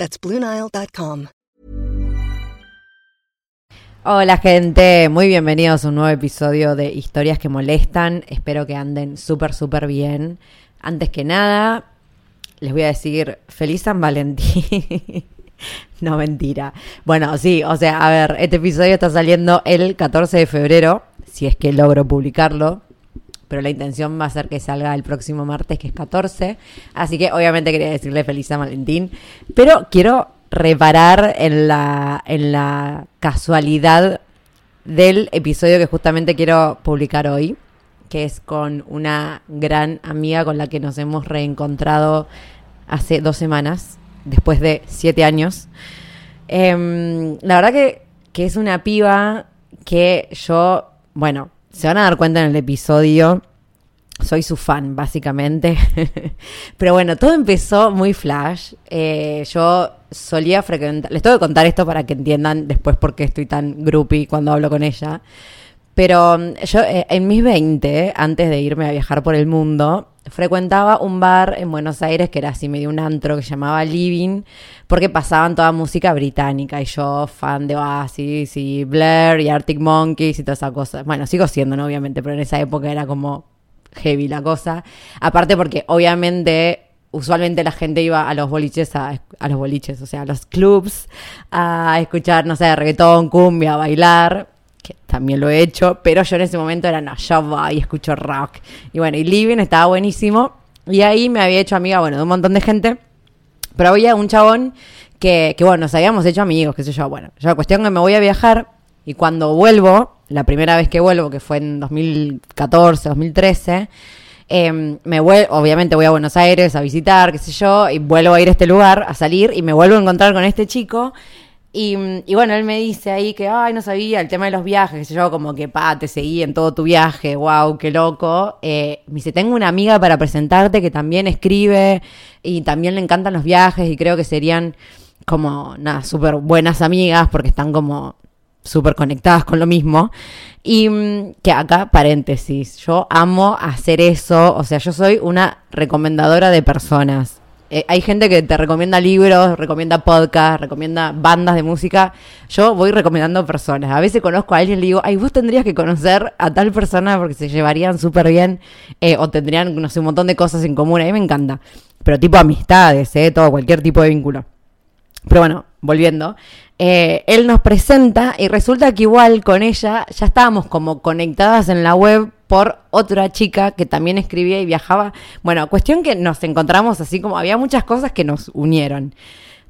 That's BlueNile.com. Hola gente, muy bienvenidos a un nuevo episodio de Historias que Molestan. Espero que anden súper, súper bien. Antes que nada, les voy a decir feliz San Valentín. no, mentira. Bueno, sí, o sea, a ver, este episodio está saliendo el 14 de febrero, si es que logro publicarlo. Pero la intención va a ser que salga el próximo martes, que es 14. Así que obviamente quería decirle feliz San Valentín. Pero quiero reparar en la, en la casualidad del episodio que justamente quiero publicar hoy, que es con una gran amiga con la que nos hemos reencontrado hace dos semanas, después de siete años. Em, la verdad que, que es una piba que yo, bueno, se van a dar cuenta en el episodio soy su fan, básicamente. Pero bueno, todo empezó muy flash. Eh, yo solía frecuentar. Les tengo que contar esto para que entiendan después por qué estoy tan groupie cuando hablo con ella. Pero mm, yo eh, en mis 20, antes de irme a viajar por el mundo, frecuentaba un bar en Buenos Aires que era así medio un antro que se llamaba Living, porque pasaban toda música británica y yo fan de Oasis y Blair y Arctic Monkeys y todas esas cosas. Bueno, sigo siendo, ¿no? obviamente, pero en esa época era como heavy la cosa. Aparte porque obviamente usualmente la gente iba a los boliches, a, los boliches, o sea, a los clubs, a escuchar, no sé, reggaetón, cumbia, a bailar, que también lo he hecho, pero yo en ese momento era, no, yo voy y escucho rock. Y bueno, y Living estaba buenísimo, y ahí me había hecho amiga, bueno, de un montón de gente, pero había un chabón que, que bueno, nos habíamos hecho amigos, qué sé yo, bueno, yo la cuestión que me voy a viajar, y cuando vuelvo, la primera vez que vuelvo, que fue en 2014, 2013, eh, me vuelvo, obviamente voy a Buenos Aires a visitar, qué sé yo, y vuelvo a ir a este lugar, a salir, y me vuelvo a encontrar con este chico. Y, bueno, él me dice ahí que, ay, no sabía el tema de los viajes, yo, como que, pa, te seguí en todo tu viaje, wow, qué loco. Eh, me dice, tengo una amiga para presentarte que también escribe y también le encantan los viajes y creo que serían como, nada, súper buenas amigas porque están como súper conectadas con lo mismo. Y mm, que acá, paréntesis, yo amo hacer eso, o sea, yo soy una recomendadora de personas. Eh, hay gente que te recomienda libros, recomienda podcasts, recomienda bandas de música. Yo voy recomendando personas. A veces conozco a alguien y le digo, ay, vos tendrías que conocer a tal persona porque se llevarían súper bien eh, o tendrían, no sé, un montón de cosas en común. A mí me encanta. Pero tipo amistades, ¿eh? Todo, cualquier tipo de vínculo. Pero bueno, volviendo. Él nos presenta y resulta que igual con ella ya estábamos como conectadas en la web por otra chica que también escribía y viajaba. Bueno, cuestión que nos encontramos así como había muchas cosas que nos unieron.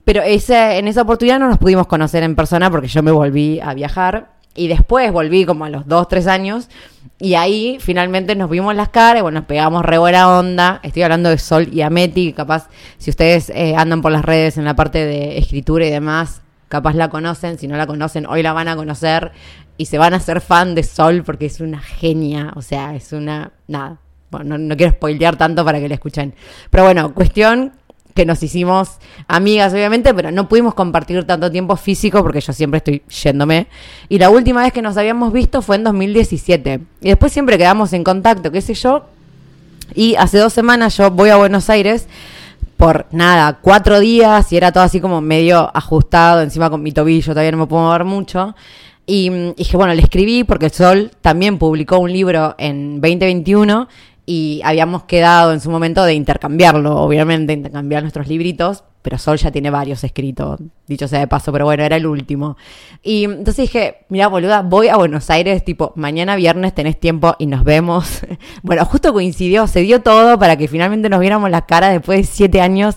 Pero ese, en esa oportunidad no nos pudimos conocer en persona porque yo me volví a viajar y después volví como a los dos, tres años y ahí finalmente nos vimos las caras, bueno, nos pegamos re buena onda. Estoy hablando de Sol y Ameti, capaz si ustedes eh, andan por las redes en la parte de escritura y demás, capaz la conocen, si no la conocen, hoy la van a conocer y se van a hacer fan de Sol porque es una genia, o sea, es una... nada, bueno, no, quiero spoilear tanto para que la escuchen. Pero bueno, cuestión que nos hicimos amigas, obviamente, pero no pudimos compartir tanto tiempo físico porque yo siempre estoy yéndome. Y la última vez que nos habíamos visto fue en 2017. Y después siempre quedamos en contacto, qué sé yo. Y hace dos semanas yo voy a Buenos Aires por nada, cuatro días y era todo así como medio ajustado, encima con mi tobillo, todavía no me puedo mover mucho. Y, y dije, bueno, le escribí porque Sol también publicó un libro en 2021 y habíamos quedado en su momento de intercambiarlo, obviamente, intercambiar nuestros libritos, pero Sol ya tiene varios escritos, dicho sea de paso, pero bueno, era el último. Y entonces dije, mira, boluda, voy a Buenos Aires, tipo, mañana viernes tenés tiempo y nos vemos. bueno, justo coincidió, se dio todo para que finalmente nos viéramos la cara después de siete años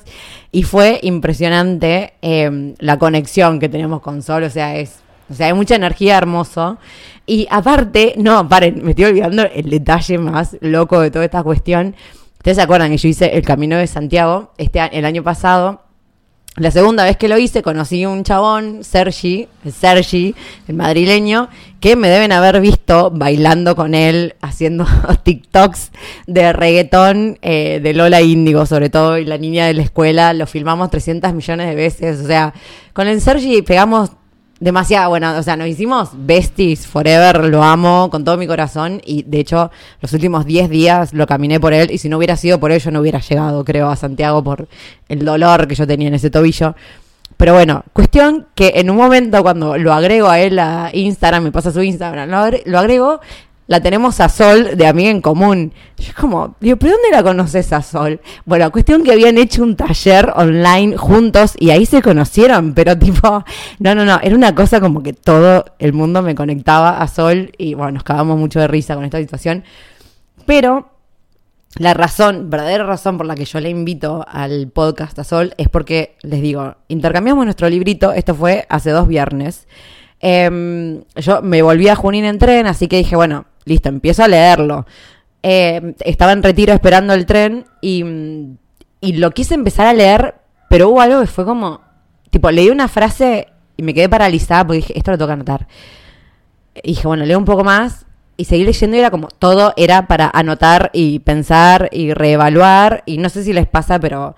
y fue impresionante eh, la conexión que tenemos con Sol, o sea, es o sea, hay mucha energía hermoso. Y aparte, no, paren, me estoy olvidando el detalle más loco de toda esta cuestión. Ustedes se acuerdan que yo hice el Camino de Santiago este el año pasado La segunda vez que lo hice, conocí un chabón, Sergi, Sergi, el madrileño, que me deben haber visto bailando con él, haciendo TikToks de reggaetón eh, de Lola Índigo, sobre todo, y la niña de la escuela. Lo filmamos 300 millones de veces. O sea, con el Sergi pegamos demasiado, bueno, o sea, nos hicimos besties forever, lo amo con todo mi corazón y de hecho los últimos 10 días lo caminé por él y si no hubiera sido por él yo no hubiera llegado, creo, a Santiago por el dolor que yo tenía en ese tobillo. Pero bueno, cuestión que en un momento cuando lo agrego a él a Instagram, me pasa su Instagram, lo agrego, la tenemos a Sol de amiga en común. Yo como, digo, ¿pero dónde la conoces a Sol? Bueno, cuestión que habían hecho un taller online juntos y ahí se conocieron, pero tipo, no, no, no, era una cosa como que todo el mundo me conectaba a Sol y bueno, nos cagamos mucho de risa con esta situación. Pero la razón, verdadera razón por la que yo le invito al podcast a Sol es porque, les digo, intercambiamos nuestro librito, esto fue hace dos viernes. Em, yo me volví a Junín en tren, así que dije, bueno, listo, empiezo a leerlo. Eh, estaba en retiro esperando el tren y, y lo quise empezar a leer, pero hubo algo que fue como, tipo, leí una frase y me quedé paralizada porque dije, esto lo tengo que anotar. Y dije, bueno, leo un poco más y seguí leyendo y era como, todo era para anotar y pensar y reevaluar y no sé si les pasa, pero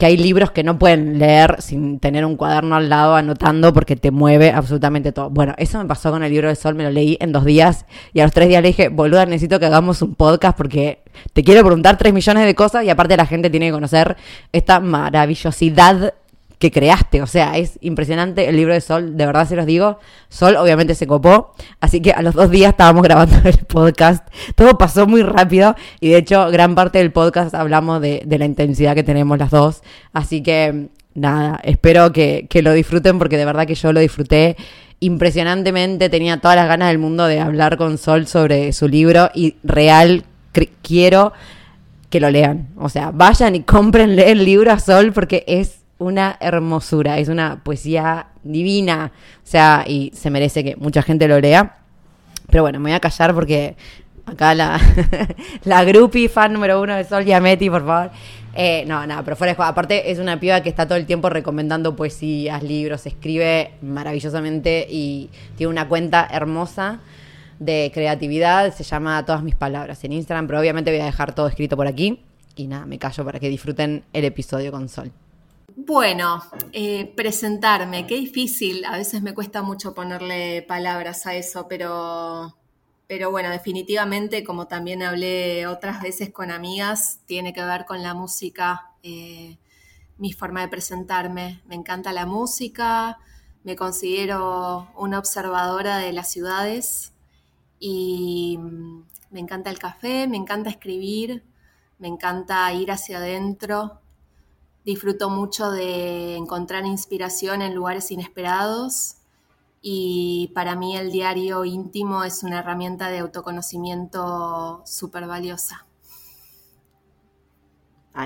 que hay libros que no pueden leer sin tener un cuaderno al lado anotando porque te mueve absolutamente todo. Bueno, eso me pasó con el libro de Sol, me lo leí en dos días y a los tres días le dije, boluda, necesito que hagamos un podcast porque te quiero preguntar tres millones de cosas y aparte la gente tiene que conocer esta maravillosidad que creaste. O sea, es impresionante el libro de Sol, de verdad se los digo. Sol obviamente se copó, así que a los dos días estábamos grabando el podcast. Todo pasó muy rápido y de hecho gran parte del podcast hablamos de, la intensidad que tenemos las dos. Así que nada, espero que, que lo disfruten porque de verdad que yo lo disfruté impresionantemente. Tenía todas las ganas del mundo de hablar con Sol sobre su libro y real quiero que lo lean. O sea, vayan y cómprenle el libro a Sol porque es una hermosura, es una poesía divina, o sea, y se merece que mucha gente lo lea. Pero bueno, me voy a callar porque acá la, la groupie fan número uno de Sol Giametti, por favor. Eh, no, nada, pero fuera de Aparte, es una piba que está todo el tiempo recomendando poesías, libros, escribe maravillosamente y tiene una cuenta hermosa de creatividad. Se llama Todas mis palabras en Instagram, pero obviamente voy a dejar todo escrito por aquí. Y nada, me callo para que disfruten el episodio con Sol. Bueno, eh, presentarme, qué difícil, a veces me cuesta mucho ponerle palabras a eso, pero, pero bueno, definitivamente, como también hablé otras veces con amigas, tiene que ver con la música, eh, mi forma de presentarme. Me encanta la música, me considero una observadora de las ciudades y mm, me encanta el café, me encanta escribir, me encanta ir hacia adentro, Disfruto mucho de encontrar inspiración en lugares inesperados y para mí el diario íntimo es una herramienta de autoconocimiento súper valiosa.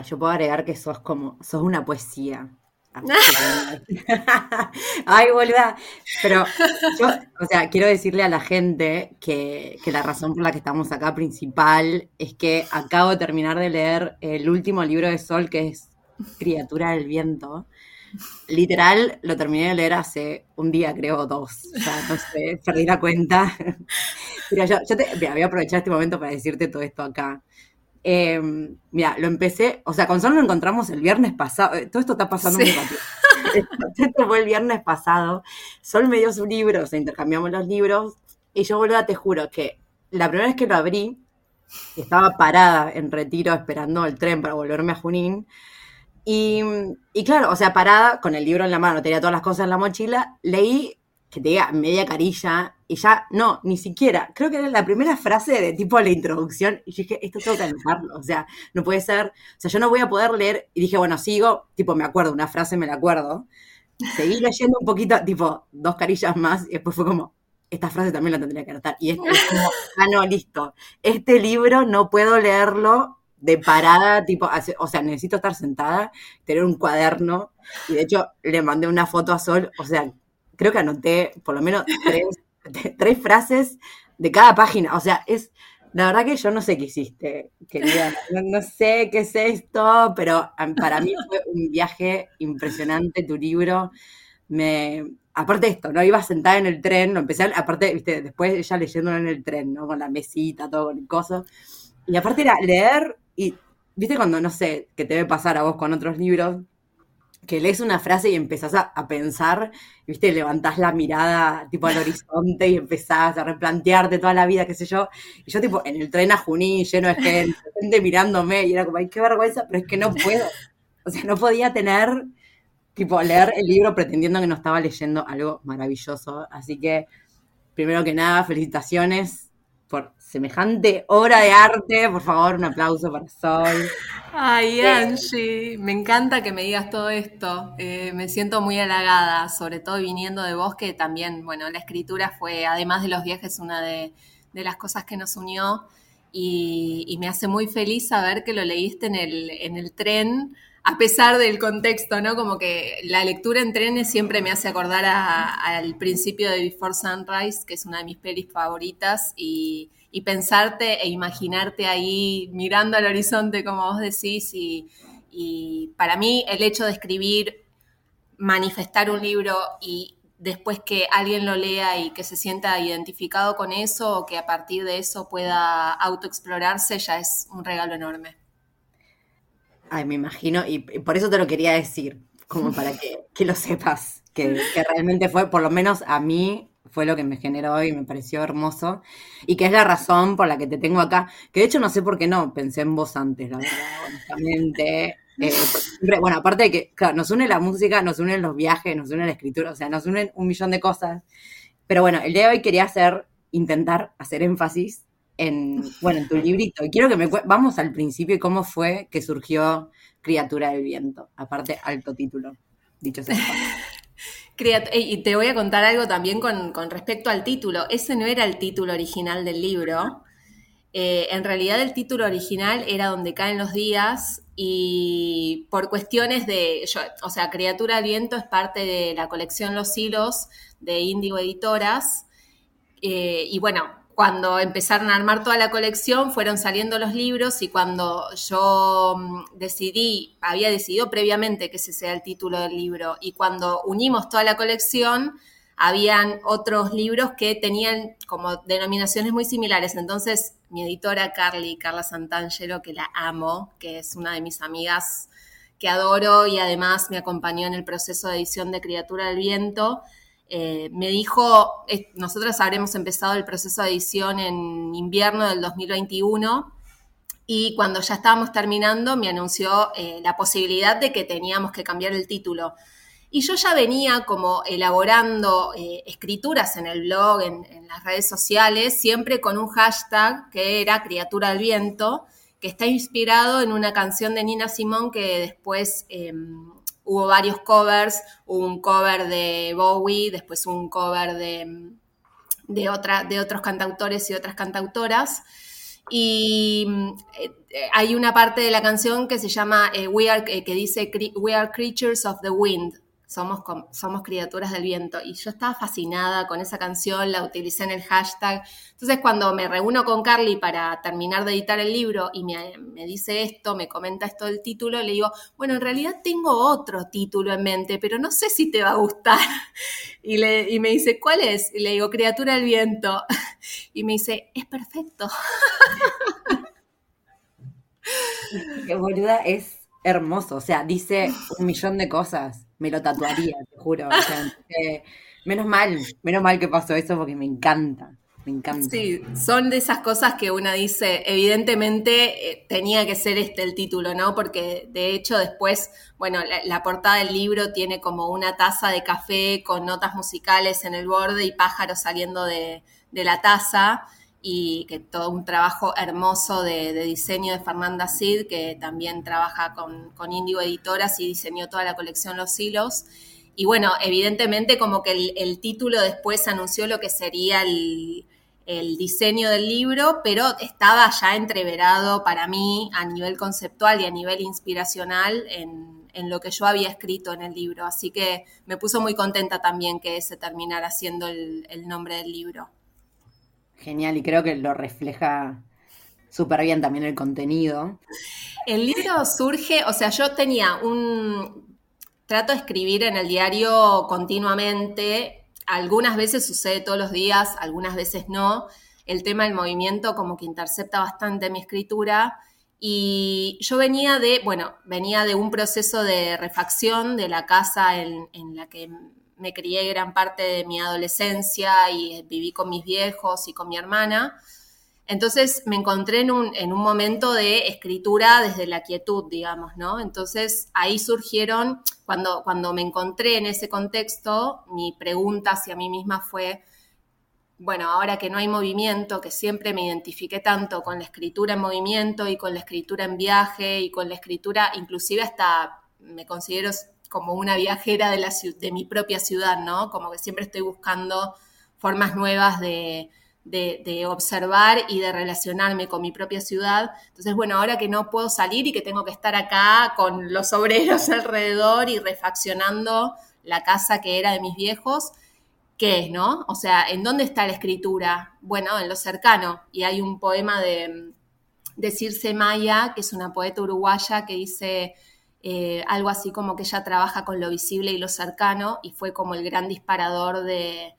yo puedo agregar que sos como, sos una poesía. Ay, boluda. Pero yo, o sea, quiero decirle a la gente que, que, la razón por la que estamos acá principal es que acabo de terminar de leer el último libro de Sol, que es Criatura del Viento. Literal, lo terminé de leer hace un día, creo, dos. O sea, no sé, perdí la cuenta. Mira, yo, te, voy a aprovechar este momento para decirte todo esto acá. Em, mira, lo empecé, o sea, con Sol lo encontramos el viernes pasado. Eh, todo esto está pasando muy rápido. Esto fue el viernes pasado. Sol me dio su libro, o sea, intercambiamos los libros. Y yo, boluda, te juro que la primera vez que lo abrí, estaba parada en retiro esperando el tren para volverme a Junín. Y, claro, o sea, parada con el libro en la mano, tenía todas las cosas en la mochila, leí que te diga media carilla y ya, no, ni siquiera, creo que era la primera frase de tipo la introducción y dije, esto tengo que anotarlo, o sea, no puede ser, o sea, yo no voy a poder leer y dije, bueno, sigo, tipo, me acuerdo, una frase me la acuerdo, seguí leyendo un poquito, tipo, dos carillas más y después fue como, esta frase también la tendría que anotar. Y es como, ah, no, listo, este libro no puedo leerlo de parada, tipo, o sea, necesito estar sentada, tener un cuaderno, y de hecho le mandé una foto a Sol, o sea, creo que anoté por lo menos tres, tres frases de cada página, o sea, es la verdad que yo no sé qué hiciste, querida. No, sé qué es esto, pero para mí fue un viaje impresionante tu libro. Me, aparte de esto, ¿no? Iba sentada en el tren, lo empecé, aparte, viste, después ella leyéndolo en el tren, ¿no? Con la mesita, todo con el coso. Y aparte era leer y, viste, cuando, no sé, que te debe pasar a vos con otros libros, que lees una frase y empezás a, pensar, viste, levantás la mirada tipo al horizonte y empezás a replantearte toda la vida, qué sé yo. Y yo tipo en el tren a Junín, lleno de gente, gente mirándome, y era como, ay, qué vergüenza, pero es que no puedo. O sea, no podía tener, tipo, leer el libro pretendiendo que no estaba leyendo algo maravilloso. Así que, primero que nada, felicitaciones semejante obra de arte. Por favor, un aplauso para Sol. Ay, Angie, me encanta que me digas todo esto. Eh, me siento muy halagada, sobre todo viniendo de vos, que también, bueno, la escritura fue, además de los viajes, una de, las cosas que nos unió. Y, me hace muy feliz saber que lo leíste en el, en el tren, a pesar del contexto, ¿no? Como que la lectura en trenes siempre me hace acordar al principio de Before Sunrise, que es una de mis pelis favoritas, y, y pensarte e imaginarte ahí mirando al horizonte, como vos decís, y, para mí el hecho de escribir, manifestar un libro y después que alguien lo lea y que se sienta identificado con eso o que a partir de eso pueda autoexplorarse, ya es un regalo enorme. Ay, me imagino, y por eso te lo quería decir, como para que, lo sepas, que, que, realmente fue, por lo menos a mí, fue lo que me generó y me pareció hermoso. Y que es la razón por la que te tengo acá. Que de hecho no sé por qué no, pensé en vos antes, la verdad, honestamente. Eh, bueno, aparte de que nos une la música, nos unen los viajes, nos une la escritura, o sea, nos unen un millón de cosas. Pero bueno, el día de hoy quería hacer, intentar hacer énfasis en, bueno, en tu librito. Y quiero que me vamos al principio y cómo fue que surgió Criatura del Viento. Aparte, alto título, dicho sea. Y te voy a contar algo también con, respecto al título. Ese no era el título original del libro. Eh, en realidad el título original era Donde caen los días y por cuestiones de, o sea, Criatura del Viento es parte de la colección Los Hilos de Índigo Editoras. Eh, y bueno, cuando empezaron a armar toda la colección, fueron saliendo los libros y cuando yo mm, decidí, había decidido previamente que ese sea el título del libro, y cuando unimos toda la colección, habían otros libros que tenían como denominaciones muy similares. Entonces, mi editora Carly, Carla Santangelo, que la amo, que es una de mis amigas que adoro y además me acompañó en el proceso de edición de Criatura del Viento, eh, me dijo, nosotros habremos empezado el proceso de edición en invierno del 2021 y cuando ya estábamos terminando me anunció eh, la posibilidad de que teníamos que cambiar el título. Y yo ya venía como elaborando eh, escrituras en el blog, en, en, las redes sociales, siempre con un hashtag que era Criatura del Viento, que está inspirado en una canción de Nina Simón que después em, hubo varios covers, un cover de Bowie, después un cover de, de, otra, de otros cantautores y otras cantautoras. Y eh, hay una parte de la canción que se llama eh, We are, eh, que dice We are creatures of the wind somos, somos criaturas del viento. Y yo estaba fascinada con esa canción, la utilicé en el hashtag. Entonces cuando me reúno con Carly para terminar de editar el libro y me, dice esto, me comenta esto del título, le digo, bueno, en realidad tengo otro título en mente, pero no sé si te va a gustar. Y, le, y me dice, ¿cuál es? Y le digo, criatura del viento. Y me dice, es perfecto. Qué boluda, es hermoso. O sea, dice un millón de cosas me lo tatuaría, te juro. menos mal, menos mal que pasó eso porque me encanta. Me encanta. Sí, son de esas cosas que una dice, evidentemente eh, tenía que ser este el título, ¿no? Porque de hecho después, bueno, la, portada del libro tiene como una taza de café con notas musicales en el borde y pájaros saliendo de, la taza y que todo un trabajo hermoso de, diseño de Fernanda Cid, que también trabaja con, con Indigo Editoras y diseñó toda la colección Los Hilos. Y bueno, evidentemente como que el, título después anunció lo que sería el, diseño del libro, pero estaba ya entreverado para mí a nivel conceptual y a nivel inspiracional en, en, lo que yo había escrito en el libro. Así que me puso muy contenta también que se terminara siendo el nombre del libro. Genial, y creo que lo refleja súper bien también el contenido. El libro surge, o sea, yo tenía un... Trato de escribir en el diario continuamente, algunas veces sucede todos los días, algunas veces no. El tema del movimiento como que intercepta bastante mi escritura. Y yo venía de, bueno, venía de un proceso de refacción de la casa en, en la que me crié gran parte de mi adolescencia y viví con mis viejos y con mi hermana. Entonces me encontré en un, en un, momento de escritura desde la quietud, digamos, ¿no? Entonces ahí surgieron, cuando, cuando me encontré en ese contexto, mi pregunta hacia mí misma fue, bueno, ahora que no hay movimiento, que siempre me identifiqué tanto con la escritura en movimiento y con la escritura en viaje y con la escritura, inclusive hasta me considero como una viajera de, mi propia ciudad, ¿no? Como que siempre estoy buscando formas nuevas de observar y de relacionarme con mi propia ciudad. Entonces, bueno, ahora que no puedo salir y que tengo que estar acá con los obreros alrededor y refaccionando la casa que era de mis viejos, ¿qué es, no? O sea, ¿en dónde está la escritura? Bueno, en lo cercano. Y hay un poema de, de Circe Maya, que es una poeta uruguaya, que dice... Eh, algo así como que ella trabaja con lo visible y lo cercano y fue como el gran disparador de,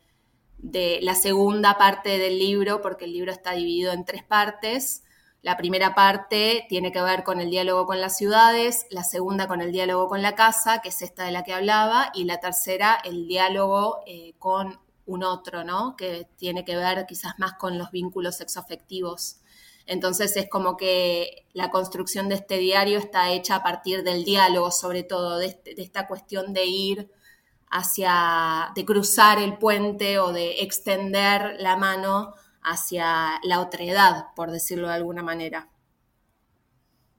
la segunda parte del libro, porque el libro está dividido en tres partes. La primera parte tiene que ver con el diálogo con las ciudades, la segunda con el diálogo con la casa, que es esta de la que hablaba, y la tercera el diálogo eh, con un otro, ¿no? Que tiene que ver quizás más con los vínculos sexoafectivos. Entonces es como que la construcción de este diario está hecha a partir del diálogo, sobre todo, de, este, esta cuestión de ir hacia, de cruzar el puente o de extender la mano hacia la otredad, por decirlo de alguna manera.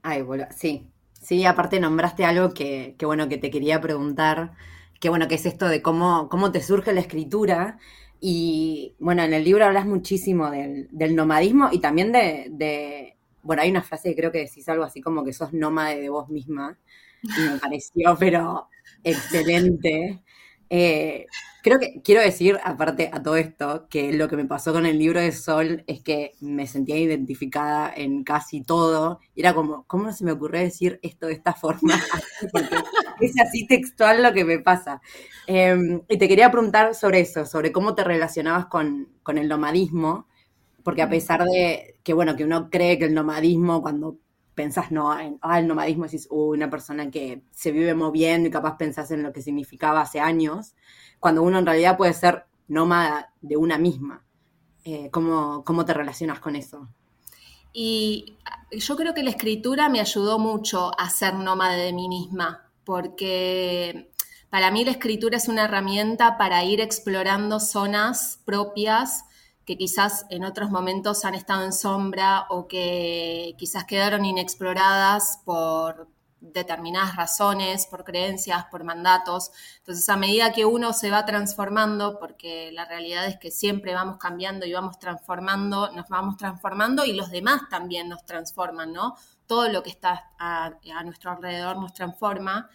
Ay, bueno, sí. Sí, aparte nombraste algo que, bueno, que te quería preguntar, que bueno, que es esto de cómo, cómo te surge la escritura. Y bueno, en el libro hablas muchísimo del, nomadismo y también de, de, bueno, hay una frase que creo que decís algo así como que sos nómade de vos misma. Y me pareció, pero excelente. Eh, creo que quiero decir, aparte a todo esto, que lo que me pasó con el libro de Sol es que me sentía identificada en casi todo. era como, ¿cómo se me ocurrió decir esto de esta forma? es así textual lo que me pasa. Em, y te quería preguntar sobre eso, sobre cómo te relacionabas con, con el nomadismo, porque a pesar de que, bueno, que uno cree que el nomadismo, cuando pensás no, en ah, el nomadismo, decís, una persona que se vive moviendo y capaz pensás en lo que significaba hace años, cuando uno en realidad puede ser nómada de una misma. Eh, ¿cómo, ¿Cómo te relacionas con eso? Y yo creo que la escritura me ayudó mucho a ser nómada de mí misma, porque para mí la escritura es una herramienta para ir explorando zonas propias que quizás en otros momentos han estado en sombra o que quizás quedaron inexploradas por determinadas razones, por creencias, por mandatos. Entonces, a medida que uno se va transformando, porque la realidad es que siempre vamos cambiando y vamos transformando, nos vamos transformando y los demás también nos transforman, ¿no? Todo lo que está a, nuestro alrededor nos transforma.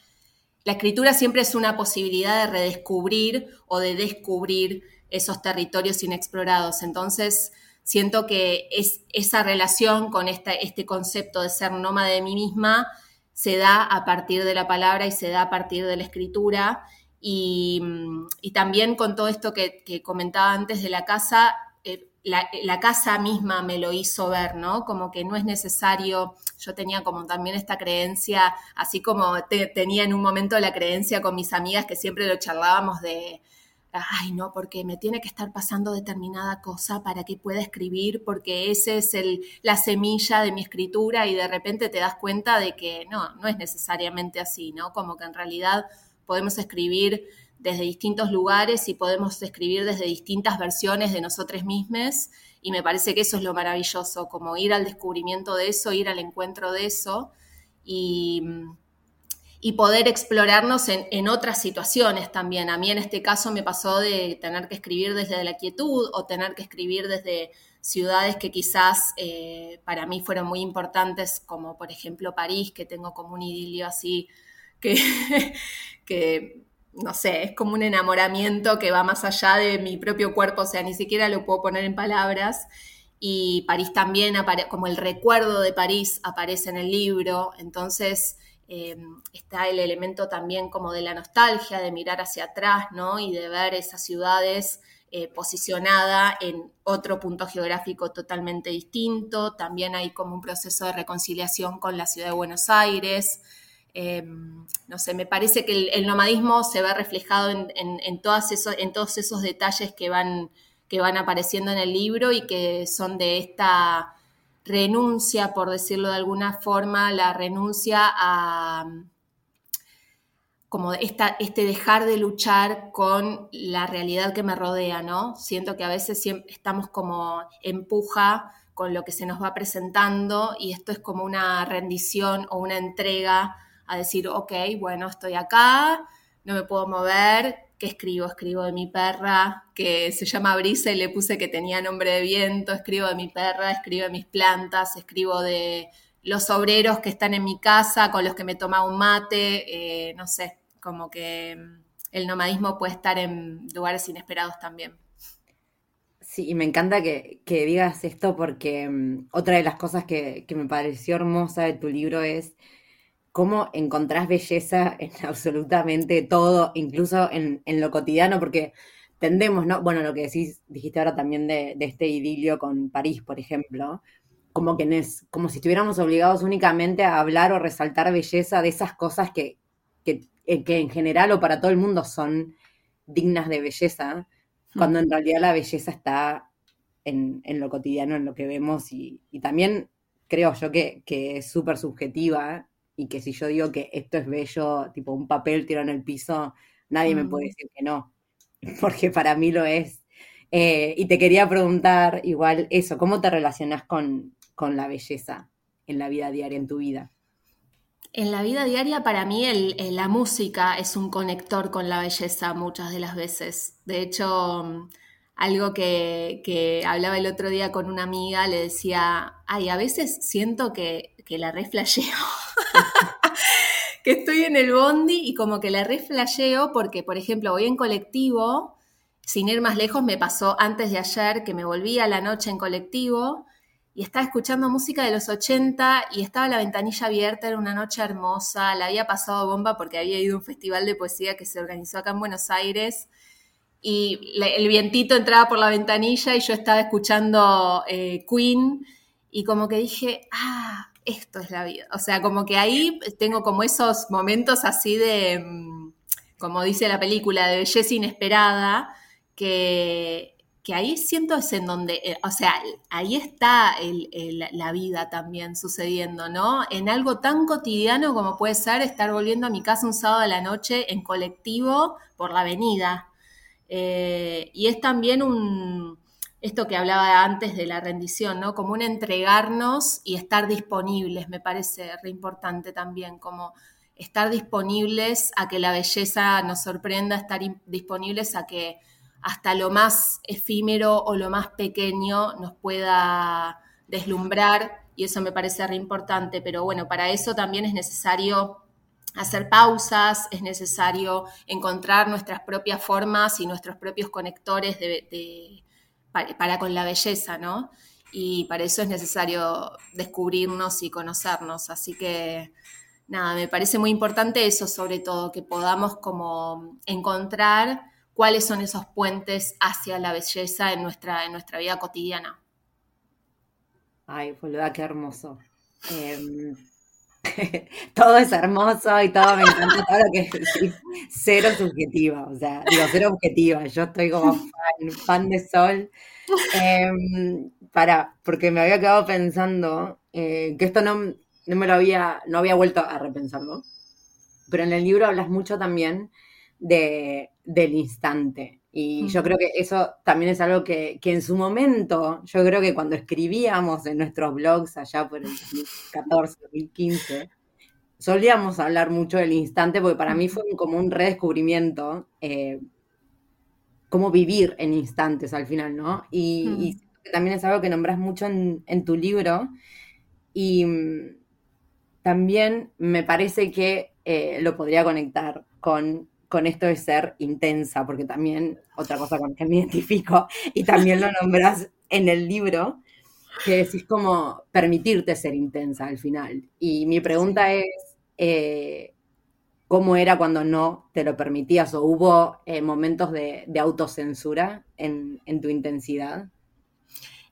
La escritura siempre es una posibilidad de redescubrir o de descubrir esos territorios inexplorados. Entonces, siento que es, esa relación con este concepto de ser nómada de mí misma se da a partir de la palabra y se da a partir de la escritura. Y, también con todo esto que, comentaba antes de la casa, eh, la, casa misma me lo hizo ver, ¿no? Como que no es necesario, yo tenía como también esta creencia, así como tenía en un momento la creencia con mis amigas que siempre lo charlábamos de, ay, no, porque me tiene que estar pasando determinada cosa para que pueda escribir, porque ese es la semilla de mi escritura y de repente te das cuenta de que no, no es necesariamente así, ¿no? Como que en realidad podemos escribir desde distintos lugares y podemos escribir desde distintas versiones de nosotros mismos y me parece que eso es lo maravilloso, como ir al descubrimiento de eso, ir al encuentro de eso y y poder explorarnos en, otras situaciones también. A mí en este caso me pasó de tener que escribir desde la quietud o tener que escribir desde ciudades que quizás eh, para mí fueron muy importantes, como por ejemplo París, que tengo como un idilio así que, que no sé, es como un enamoramiento que va más allá de mi propio cuerpo, o sea, ni siquiera lo puedo poner en palabras. y París también, como el recuerdo de París aparece en el libro, entonces eh, está el elemento también como de la nostalgia, de mirar hacia atrás, ¿no? Y de ver esas ciudades eh, posicionada en otro punto geográfico totalmente distinto. También hay como un proceso de reconciliación con la ciudad de Buenos Aires. Em, no sé, me parece que el, nomadismo se ve reflejado en, en todos esos detalles que van que van apareciendo en el libro y que son de esta renuncia, por decirlo de alguna forma, la renuncia a como esta, este dejar de luchar con la realidad que me rodea, ¿no? Siento que a veces estamos como empuja con lo que se nos va presentando y esto es como una rendición o una entrega a decir, ok, bueno, estoy acá, no me puedo mover, ¿Qué escribo? Escribo de mi perra, que se llama Brisa y le puse que tenía nombre de viento, escribo de mi perra, escribo de mis plantas, escribo de los obreros que están en mi casa, con los que me toma un mate, eh, no sé, como que mm, el nomadismo puede estar en lugares inesperados también. Sí, y me encanta que, digas esto porque mm, otra de las cosas que, que me pareció hermosa de tu libro es cómo encontrás belleza en absolutamente todo, incluso en, lo cotidiano, porque tendemos, ¿no? Bueno, lo que decís, dijiste ahora también de, este idilio con París, por ejemplo, como que es, como si estuviéramos obligados únicamente a hablar o resaltar belleza de esas cosas que, que, eh, en general o para todo el mundo son dignas de belleza, cuando en realidad la belleza está en, lo cotidiano, en lo que vemos y, también creo yo que, que es súper subjetiva y que si yo digo que esto es bello, tipo un papel tirado en el piso, nadie me puede mm. decir que no, porque para mí lo es. Eh, y te quería preguntar igual eso, ¿cómo te relacionas con, con, la belleza en la vida diaria, en tu vida? En la vida diaria para mí el, la música es un conector con la belleza muchas de las veces. De hecho, algo que, que, hablaba el otro día con una amiga, le decía, ay, a veces siento que, que la reflasheo. que estoy en el bondi y como que la reflasheo porque, por ejemplo, voy en colectivo, sin ir más lejos, me pasó antes de ayer que me volví a la noche en colectivo y estaba escuchando música de los 80 y estaba la ventanilla abierta, era una noche hermosa, la había pasado bomba porque había ido a un festival de poesía que se organizó acá en Buenos Aires y el vientito entraba por la ventanilla y yo estaba escuchando eh, Queen y como que dije, ah, esto es la vida. O sea, como que ahí tengo como esos momentos así de, mm, como dice la película, de belleza inesperada, que, que ahí siento es en donde, eh, o sea, ahí está la vida también sucediendo, ¿no? En algo tan cotidiano como puede ser estar volviendo a mi casa un sábado a la noche en colectivo por la avenida. Eh, y es también un, esto que hablaba antes de la rendición, ¿no? Como un entregarnos y estar disponibles, me parece re importante también, como estar disponibles a que la belleza nos sorprenda, estar disponibles a que hasta lo más efímero o lo más pequeño nos pueda deslumbrar y eso me parece re importante, pero bueno, para eso también es necesario hacer pausas, es necesario encontrar nuestras propias formas y nuestros propios conectores de para, con la belleza, ¿no? Y para eso es necesario descubrirnos y conocernos. Así que, nada, me parece muy importante eso, sobre todo, que podamos como encontrar cuáles son esos puentes hacia la belleza en nuestra, en nuestra vida cotidiana. Ay, boluda, qué hermoso. Em, todo es hermoso y todo me encanta todo lo que cero subjetiva, o sea, digo, cero objetiva. Yo estoy como fan, de Sol. Em, para, porque me había quedado pensando eh, que esto no, no, me lo había, no había vuelto a repensarlo. Pero en el libro hablas mucho también de, del instante. Y yo creo que eso también es algo que, que, en su momento, yo creo que cuando escribíamos en nuestros blogs allá por el 2014, 2015, solíamos hablar mucho del instante porque para mí fue como un redescubrimiento, eh, cómo vivir en instantes al final, ¿no? Y, también es algo que nombras mucho en, en tu libro y mm, también me parece que eh, lo podría conectar con con esto de ser intensa, porque también otra cosa con la que me identifico, y también lo nombras en el libro, que decís como permitirte ser intensa al final. Y mi pregunta es, eh, ¿cómo era cuando no te lo permitías o hubo eh, momentos de, autocensura en, tu intensidad?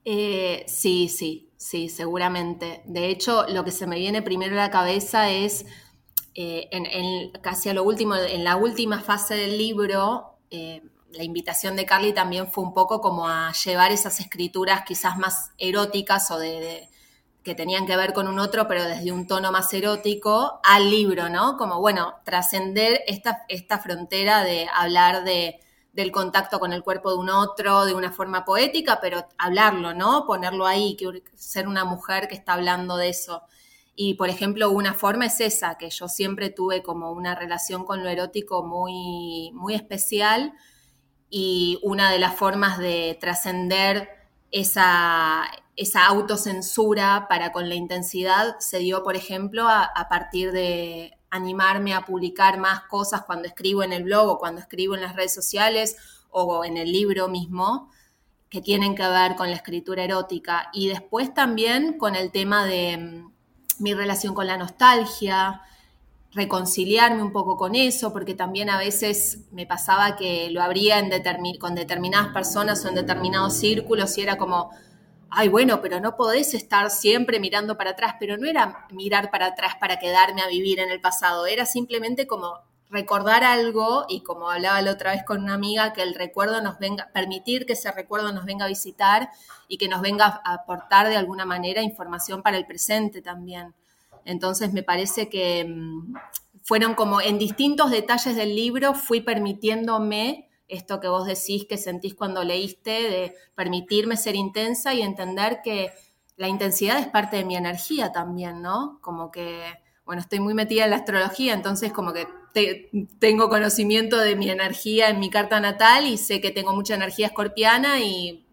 Eh, sí, sí, sí, seguramente. De hecho, lo que se me viene primero a la cabeza es, en, casi a lo último, en la última fase del libro, la invitación de Carly también fue un poco como a llevar esas escrituras quizás más eróticas o de, que tenían que ver con un otro, pero desde un tono más erótico, al libro, ¿no? Como, bueno, trascender esta, esta frontera de hablar de, del contacto con el cuerpo de un otro de una forma poética, pero hablarlo, ¿no? Ponerlo ahí, ser una mujer que está hablando de eso. Y, por ejemplo, una forma es esa, que yo siempre tuve como una relación con lo erótico muy, muy especial, y una de las formas de trascender esa, esa, autocensura para con la intensidad se dio, por ejemplo, a, partir de animarme a publicar más cosas cuando escribo en el blog o cuando escribo en las redes sociales o en el libro mismo que tienen que ver con la escritura erótica. Y después también con el tema de mm, mi relación con la nostalgia, reconciliarme un poco con eso, porque también a veces me pasaba que lo abría en con determinadas personas o en determinados círculos y era como, ay, bueno, pero no podés estar siempre mirando para atrás, pero no era mirar para atrás para quedarme a vivir en el pasado, era simplemente como recordar algo y como hablaba la otra vez con una amiga, que el recuerdo nos venga, permitir que ese recuerdo nos venga a visitar y que nos venga a aportar de alguna manera información para el presente también. Entonces me parece que mm, fueron como en distintos detalles del libro fui permitiéndome esto que vos decís que sentís cuando leíste, de permitirme ser intensa y entender que la intensidad es parte de mi energía también, ¿no? Como que, bueno, estoy muy metida en la astrología, entonces como que tengo conocimiento de mi energía en mi carta natal y sé que tengo mucha energía escorpiana y,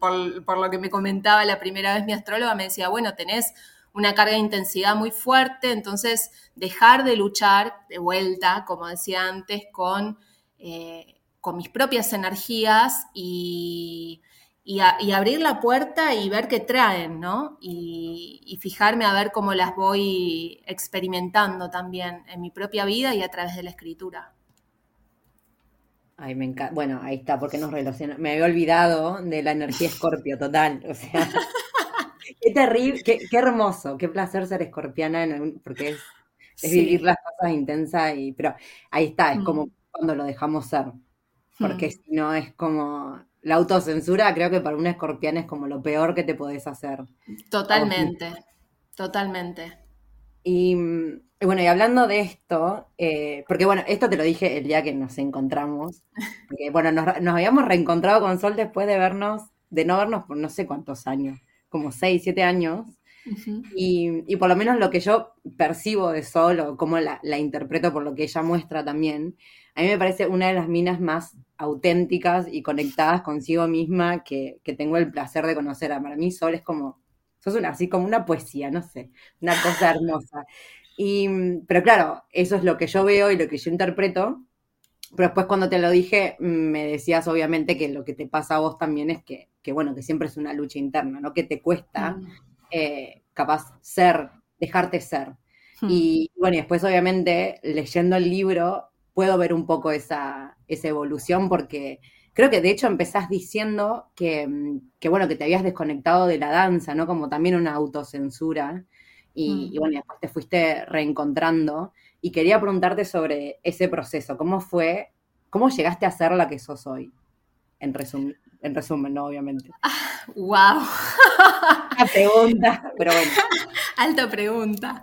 por, lo que me comentaba la primera vez mi astróloga me decía, bueno, tenés una carga de intensidad muy fuerte, entonces dejar de luchar de vuelta, como decía antes, con, eh, con mis propias energías y, abrir la puerta y ver qué traen, ¿no? Y, fijarme a ver cómo las voy experimentando también en mi propia vida y a través de la escritura. Ay, me encanta. Bueno, ahí está, porque nos relacionamos. Me había olvidado de la energía escorpio total. O sea, Qué terrible, qué, hermoso, qué placer ser escorpiana, porque es, vivir las cosas intensas, y, pero ahí está, es como mm. cuando lo dejamos ser, porque mm. si no es como la autocensura, creo que para una escorpiana es como lo peor que te podés hacer. Totalmente, totalmente. Y, bueno, y hablando de esto, eh, porque bueno, esto te lo dije el día que nos encontramos, porque bueno, nos, nos habíamos reencontrado con Sol después de vernos, de no vernos por no sé cuántos años como 6, 7 años. y, por lo menos lo que yo percibo de Sol o cómo la, interpreto por lo que ella muestra también, a mí me parece una de las minas más auténticas y conectadas consigo misma que, tengo el placer de conocer. Para mí Sol es como, sos una, así como una poesía, no sé, una cosa hermosa. Y, pero claro, eso es lo que yo veo y lo que yo interpreto. Pero después cuando te lo dije, me decías obviamente que lo que te pasa a vos también es que, bueno, que siempre es una lucha interna, ¿no? Que te cuesta mm. eh, capaz ser, dejarte ser. Hmm. Y bueno, y después obviamente leyendo el libro puedo ver un poco esa, esa evolución porque creo que de hecho empezás diciendo que, que, bueno, que te habías desconectado de la danza, ¿no? Como también una autocensura. Y, y, hmm. bueno, después te fuiste reencontrando y quería preguntarte sobre ese proceso. ¿Cómo fue? ¿Cómo llegaste a ser la que sos hoy? En resumen, en resumen ¿no? Obviamente. ¡Wow! Una pregunta, pero bueno. Alta pregunta.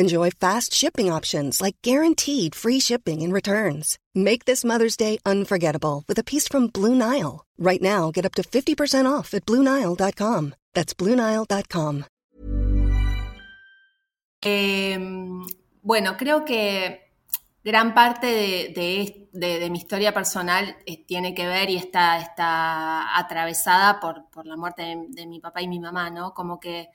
Enjoy fast shipping options like guaranteed free shipping and returns. Make this Mother's Day unforgettable with a piece from Blue Nile. Right now, get up to 50% off at BlueNile.com. That's BlueNile.com. Eh, bueno, creo que gran parte de, mi historia personal eh, tiene que ver y está, está atravesada por, la muerte de, mi papá y mi mamá, ¿no? Como que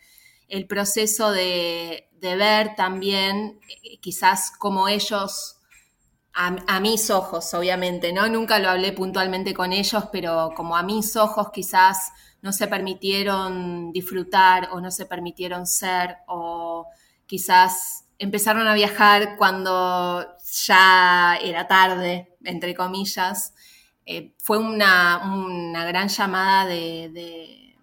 el proceso de, ver también eh, quizás como ellos, a, mis ojos, obviamente, ¿no? Nunca lo hablé puntualmente con ellos, pero como a mis ojos quizás no se permitieron disfrutar o no se permitieron ser o quizás empezaron a viajar cuando ya era tarde, entre comillas. Eh, fue una, gran llamada de,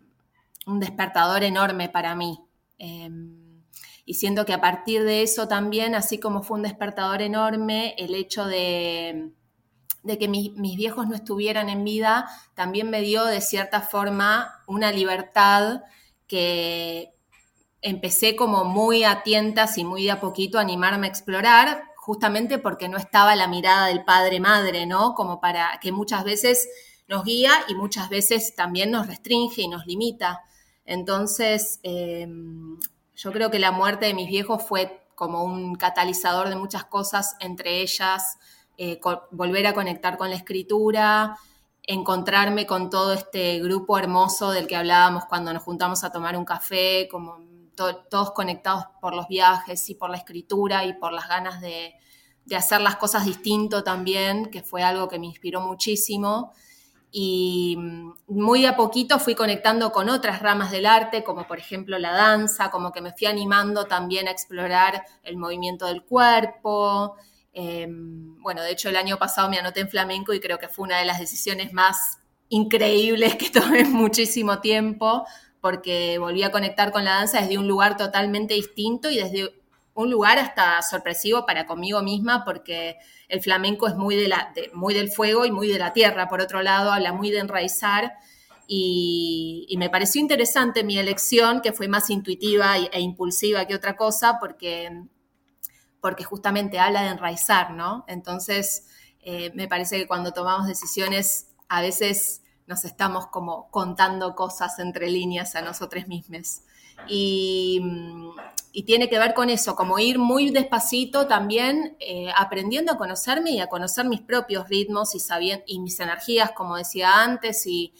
un despertador enorme para mí. Em, y siento que a partir de eso también, así como fue un despertador enorme, el hecho de, que mis viejos no estuvieran en vida, también me dio de cierta forma una libertad que empecé como muy a tientas y muy de a poquito a animarme a explorar, justamente porque no estaba la mirada del padre-madre, ¿no? Como para que muchas veces nos guía y muchas veces también nos restringe y nos limita. Entonces, em, yo creo que la muerte de mis viejos fue como un catalizador de muchas cosas, entre ellas eh, volver a conectar con la escritura, encontrarme con todo este grupo hermoso del que hablábamos cuando nos juntamos a tomar un café, como todos conectados por los viajes y por la escritura y por las ganas de, hacer las cosas distinto también, que fue algo que me inspiró muchísimo. Y mm, muy a poquito fui conectando con otras ramas del arte, como por ejemplo la danza, como que me fui animando también a explorar el movimiento del cuerpo. Em, bueno, de hecho el año pasado me anoté en flamenco y creo que fue una de las decisiones más increíbles que tomé muchísimo tiempo, porque volví a conectar con la danza desde un lugar totalmente distinto y desde un lugar hasta sorpresivo para conmigo misma, porque el flamenco es muy, de muy del fuego y muy de la tierra, por otro lado, habla muy de enraizar. Y, me pareció interesante mi elección, que fue más intuitiva e impulsiva que otra cosa, porque, porque justamente habla de enraizar, ¿no? Entonces, eh, me parece que cuando tomamos decisiones, a veces nos estamos como contando cosas entre líneas a nosotros mismos. Y, tiene que ver con eso, como ir muy despacito también, eh, aprendiendo a conocerme y a conocer mis propios ritmos y, y mis energías, como decía antes, y,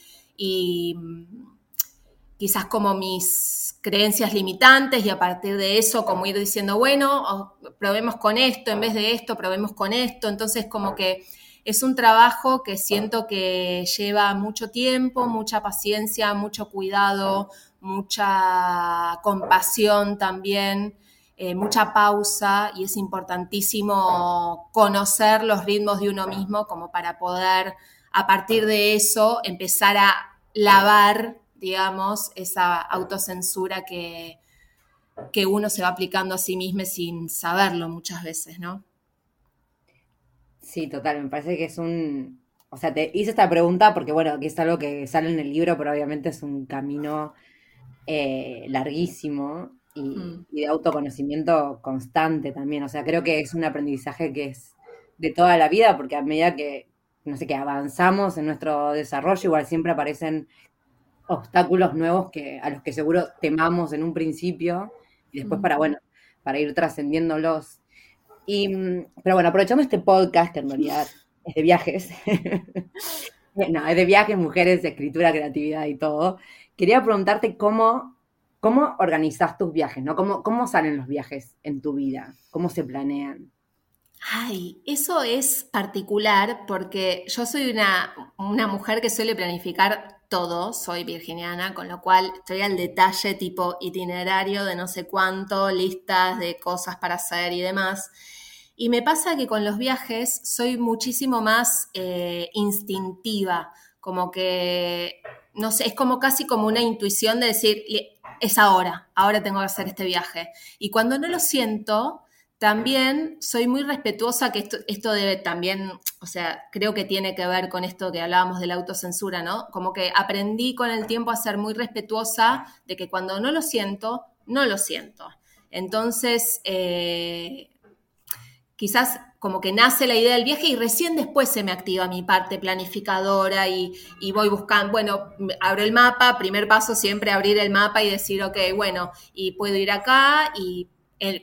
quizás como mis creencias limitantes y a partir de eso como ir diciendo, bueno, probemos con esto, en vez de esto, probemos con esto. Entonces como que es un trabajo que siento que lleva mucho tiempo, mucha paciencia, mucho cuidado, mucha compasión también, eh, mucha pausa y es importantísimo conocer los ritmos de uno mismo como para poder a partir de eso empezar a lavar, digamos, esa autocensura que, que uno se va aplicando a sí mismo sin saberlo muchas veces, ¿no? Sí, total, me parece que es un... O sea, te hice esta pregunta porque, bueno, que es algo que sale en el libro, pero obviamente es un camino eh, larguísimo mm. y, de autoconocimiento constante también. O sea, creo que es un aprendizaje que es de toda la vida, porque a medida que, no sé, que avanzamos en nuestro desarrollo, igual siempre aparecen obstáculos nuevos que, a los que seguro temamos en un principio y después mm. para, bueno, para ir trascendiéndolos Mm, pero bueno, aprovechando este podcast, que en realidad es de viajes, no, es de viajes, mujeres, escritura, creatividad y todo, quería preguntarte cómo, cómo organizas tus viajes, ¿no? ¿Cómo, ¿Cómo salen los viajes en tu vida? ¿Cómo se planean? Ay, eso es particular porque yo soy una, una, mujer que suele planificar todo, soy virginiana, con lo cual estoy al detalle tipo itinerario de no sé cuánto, listas de cosas para hacer y demás. Y me pasa que con los viajes soy muchísimo más eh, instintiva, como que, no sé, es como casi como una intuición de decir, es ahora, ahora tengo que hacer este viaje. Y cuando no lo siento, también soy muy respetuosa, que esto, esto debe también, o sea, creo que tiene que ver con esto que hablábamos de la autocensura, ¿no? Como que aprendí con el tiempo a ser muy respetuosa de que cuando no lo siento, no lo siento. Entonces, eh, quizás como que nace la idea del viaje y recién después se me activa mi parte planificadora y, voy buscando, bueno, abro el mapa, primer paso siempre abrir el mapa y decir, ok, bueno, y puedo ir acá y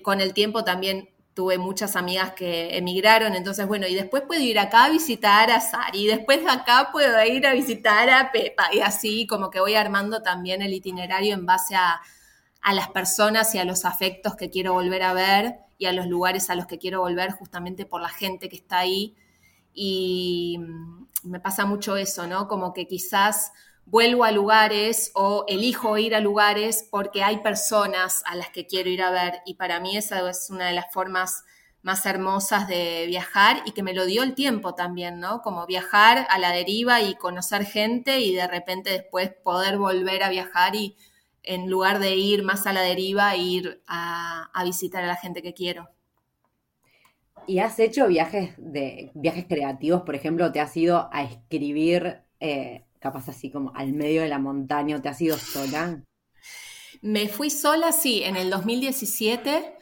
con el tiempo también tuve muchas amigas que emigraron, entonces bueno, y después puedo ir acá a visitar a Sari, y después de acá puedo ir a visitar a Pepa, y así como que voy armando también el itinerario en base a, a las personas y a los afectos que quiero volver a ver y a los lugares a los que quiero volver justamente por la gente que está ahí. Y me pasa mucho eso, ¿no? Como que quizás vuelvo a lugares o elijo ir a lugares porque hay personas a las que quiero ir a ver y para mí esa es una de las formas más hermosas de viajar y que me lo dio el tiempo también, ¿no? Como viajar a la deriva y conocer gente y de repente después poder volver a viajar y en lugar de ir más a la deriva, ir a, visitar a la gente que quiero. ¿Y has hecho viajes de viajes creativos? Por ejemplo, ¿te has ido a escribir eh, capaz así como al medio de la montaña, te has ido sola? Me fui sola, sí, en el 2017,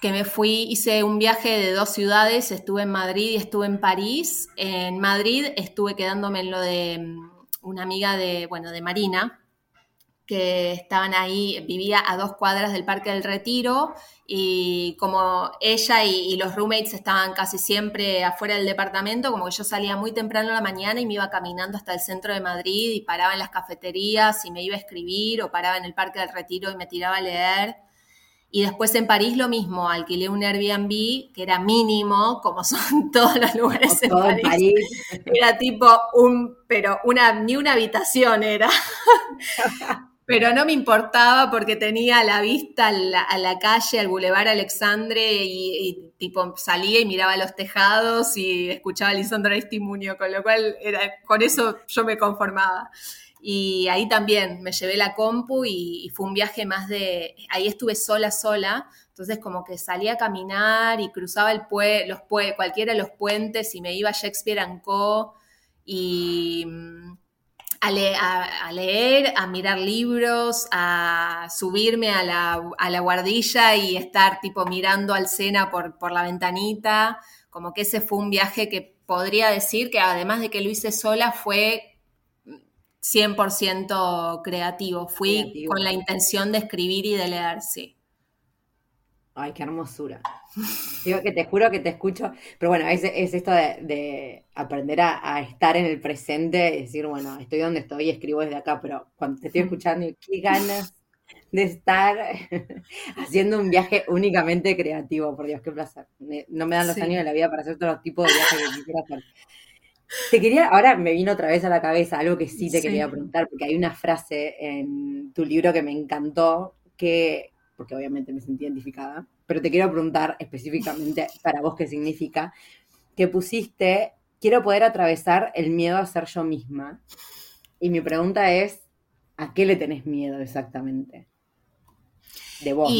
que me fui, hice un viaje de dos ciudades, estuve en Madrid y estuve en París. En Madrid estuve quedándome en lo de mm, una amiga de, bueno, de Marina, que estaban ahí, vivía a dos cuadras del Parque del Retiro y como ella y, los roommates estaban casi siempre afuera del departamento, como que yo salía muy temprano en la mañana y me iba caminando hasta el centro de Madrid y paraba en las cafeterías y me iba a escribir o paraba en el Parque del Retiro y me tiraba a leer. Y después en París lo mismo, alquilé un Airbnb que era mínimo, como son todos los lugares en París. Era tipo un, pero una, ni una habitación era. Pero no me importaba porque tenía la vista a la, calle, al Boulevard Alexandre, y, tipo salía y miraba los tejados y escuchaba a Lisandro Estimunio, con lo cual era, con eso yo me conformaba. Y ahí también me llevé la compu y, fue un viaje más de. Ahí estuve sola, sola. Entonces, como que salía a caminar y cruzaba el pue, los pue, cualquiera de los puentes y me iba a Shakespeare Co. Y a, leer, a mirar libros, a subirme a la, guardilla y estar tipo mirando al Sena por, por la ventanita. Como que ese fue un viaje que podría decir que además de que lo hice sola, fue 100% creativo. Fui con la intención de escribir y de leer, sí. Ay, qué hermosura. Digo que te juro que te escucho, pero bueno, es, esto de, aprender a, estar en el presente y decir, bueno, estoy donde estoy y escribo desde acá, pero cuando te estoy escuchando, qué ganas de estar haciendo un viaje únicamente creativo, por Dios, qué placer. No me dan los años de la vida para hacer todos los tipos de viajes que quisiera hacer. Te quería, ahora me vino otra vez a la cabeza algo que sí te quería preguntar, porque hay una frase en tu libro que me encantó, que, porque obviamente me sentí identificada, pero te quiero preguntar específicamente para vos qué significa, que pusiste, quiero poder atravesar el miedo a ser yo misma. Y mi pregunta es, ¿a qué le tenés miedo exactamente? De vos.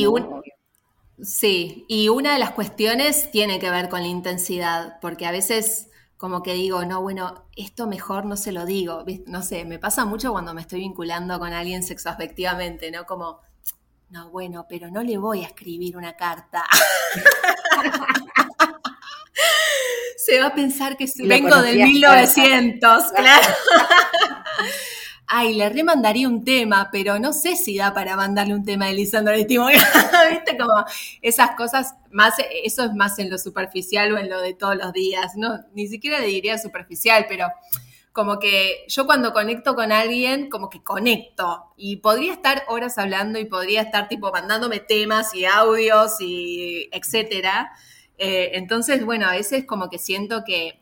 Sí, y una de las cuestiones tiene que ver con la intensidad, porque a veces como que digo, no, bueno, esto mejor no se lo digo, no sé, me pasa mucho cuando me estoy vinculando con alguien sexoafectivamente, ¿no? Como, no, bueno, pero no le voy a escribir una carta. Se va a pensar que vengo del 1900, claro. Ay, le remandaría un tema, pero no sé si da para mandarle un tema de Lisandro Timo. ¿Viste? Como esas cosas, más, eso es más en lo superficial o en lo de todos los días, ¿no? Ni siquiera le diría superficial, pero como que yo cuando conecto con alguien, como que conecto y podría estar horas hablando y podría estar tipo mandándome temas y audios y etcétera. Eh, entonces, bueno, a veces como que siento que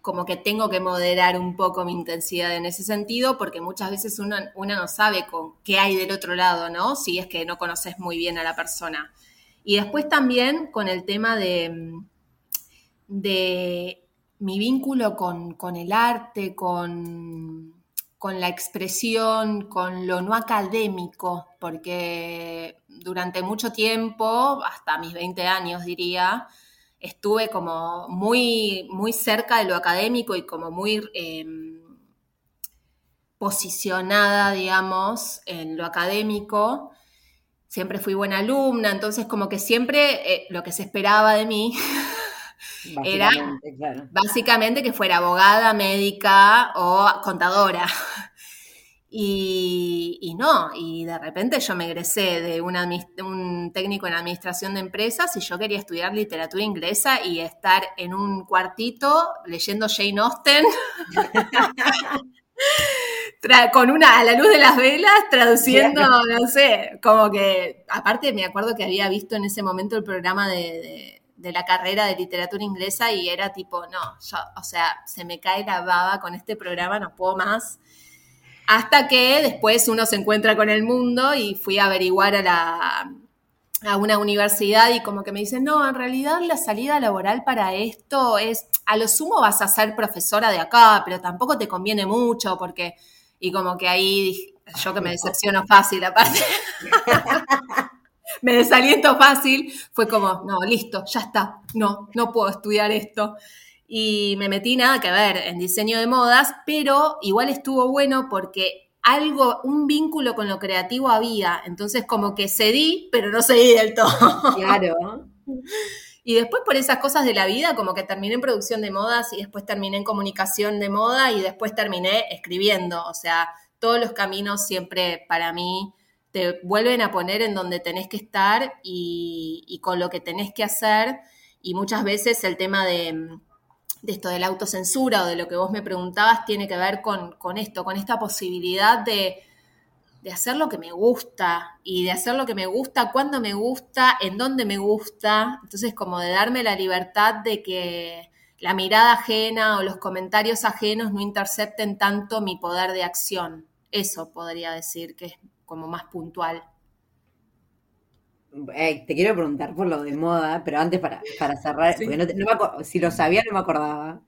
como que tengo que moderar un poco mi intensidad en ese sentido, porque muchas veces uno, no sabe con qué hay del otro lado, ¿no? Si es que no conoces muy bien a la persona. Y después también con el tema de, de mi vínculo con, el arte, con, la expresión, con lo no académico, porque durante mucho tiempo, hasta mis 20 años diría, estuve como muy, muy cerca de lo académico y como muy em, posicionada, digamos, en lo académico. Siempre fui buena alumna, entonces como que siempre eh, lo que se esperaba de mí Era básicamente que fuera abogada, médica o contadora. Y, no, y de repente yo me egresé de un técnico en administración de empresas y yo quería estudiar literatura inglesa y estar en un cuartito leyendo Jane Austen. con una a la luz de las velas traduciendo, no sé, como que, aparte me acuerdo que había visto en ese momento el programa de, de, la carrera de literatura inglesa y era tipo, no, yo, o sea, se me cae la baba con este programa, no puedo más. Hasta que después uno se encuentra con el mundo y fui a averiguar a, la, a una universidad y como que me dicen, no, en realidad la salida laboral para esto es, a lo sumo vas a ser profesora de acá, pero tampoco te conviene mucho porque, y como que ahí yo que me decepciono fácil aparte. me desaliento fácil, fue como, no, listo, ya está, no, no puedo estudiar esto y me metí nada que ver en diseño de modas, pero igual estuvo bueno porque algo, un vínculo con lo creativo había, entonces como que cedí, pero no cedí del todo. Claro. Y después por esas cosas de la vida, como que terminé en producción de modas y después terminé en comunicación de moda y después terminé escribiendo. O sea, todos los caminos siempre para mí te vuelven a poner en donde tenés que estar y, con lo que tenés que hacer. Y muchas veces el tema de, de esto de la autocensura o de lo que vos me preguntabas tiene que ver con, esto, con esta posibilidad de, hacer lo que me gusta y de hacer lo que me gusta, cuando me gusta, en dónde me gusta. Entonces, como de darme la libertad de que la mirada ajena o los comentarios ajenos no intercepten tanto mi poder de acción. Eso podría decir que es como más puntual. Eh, te quiero preguntar por lo de moda, pero antes para, para cerrar, si lo sabía no me acordaba,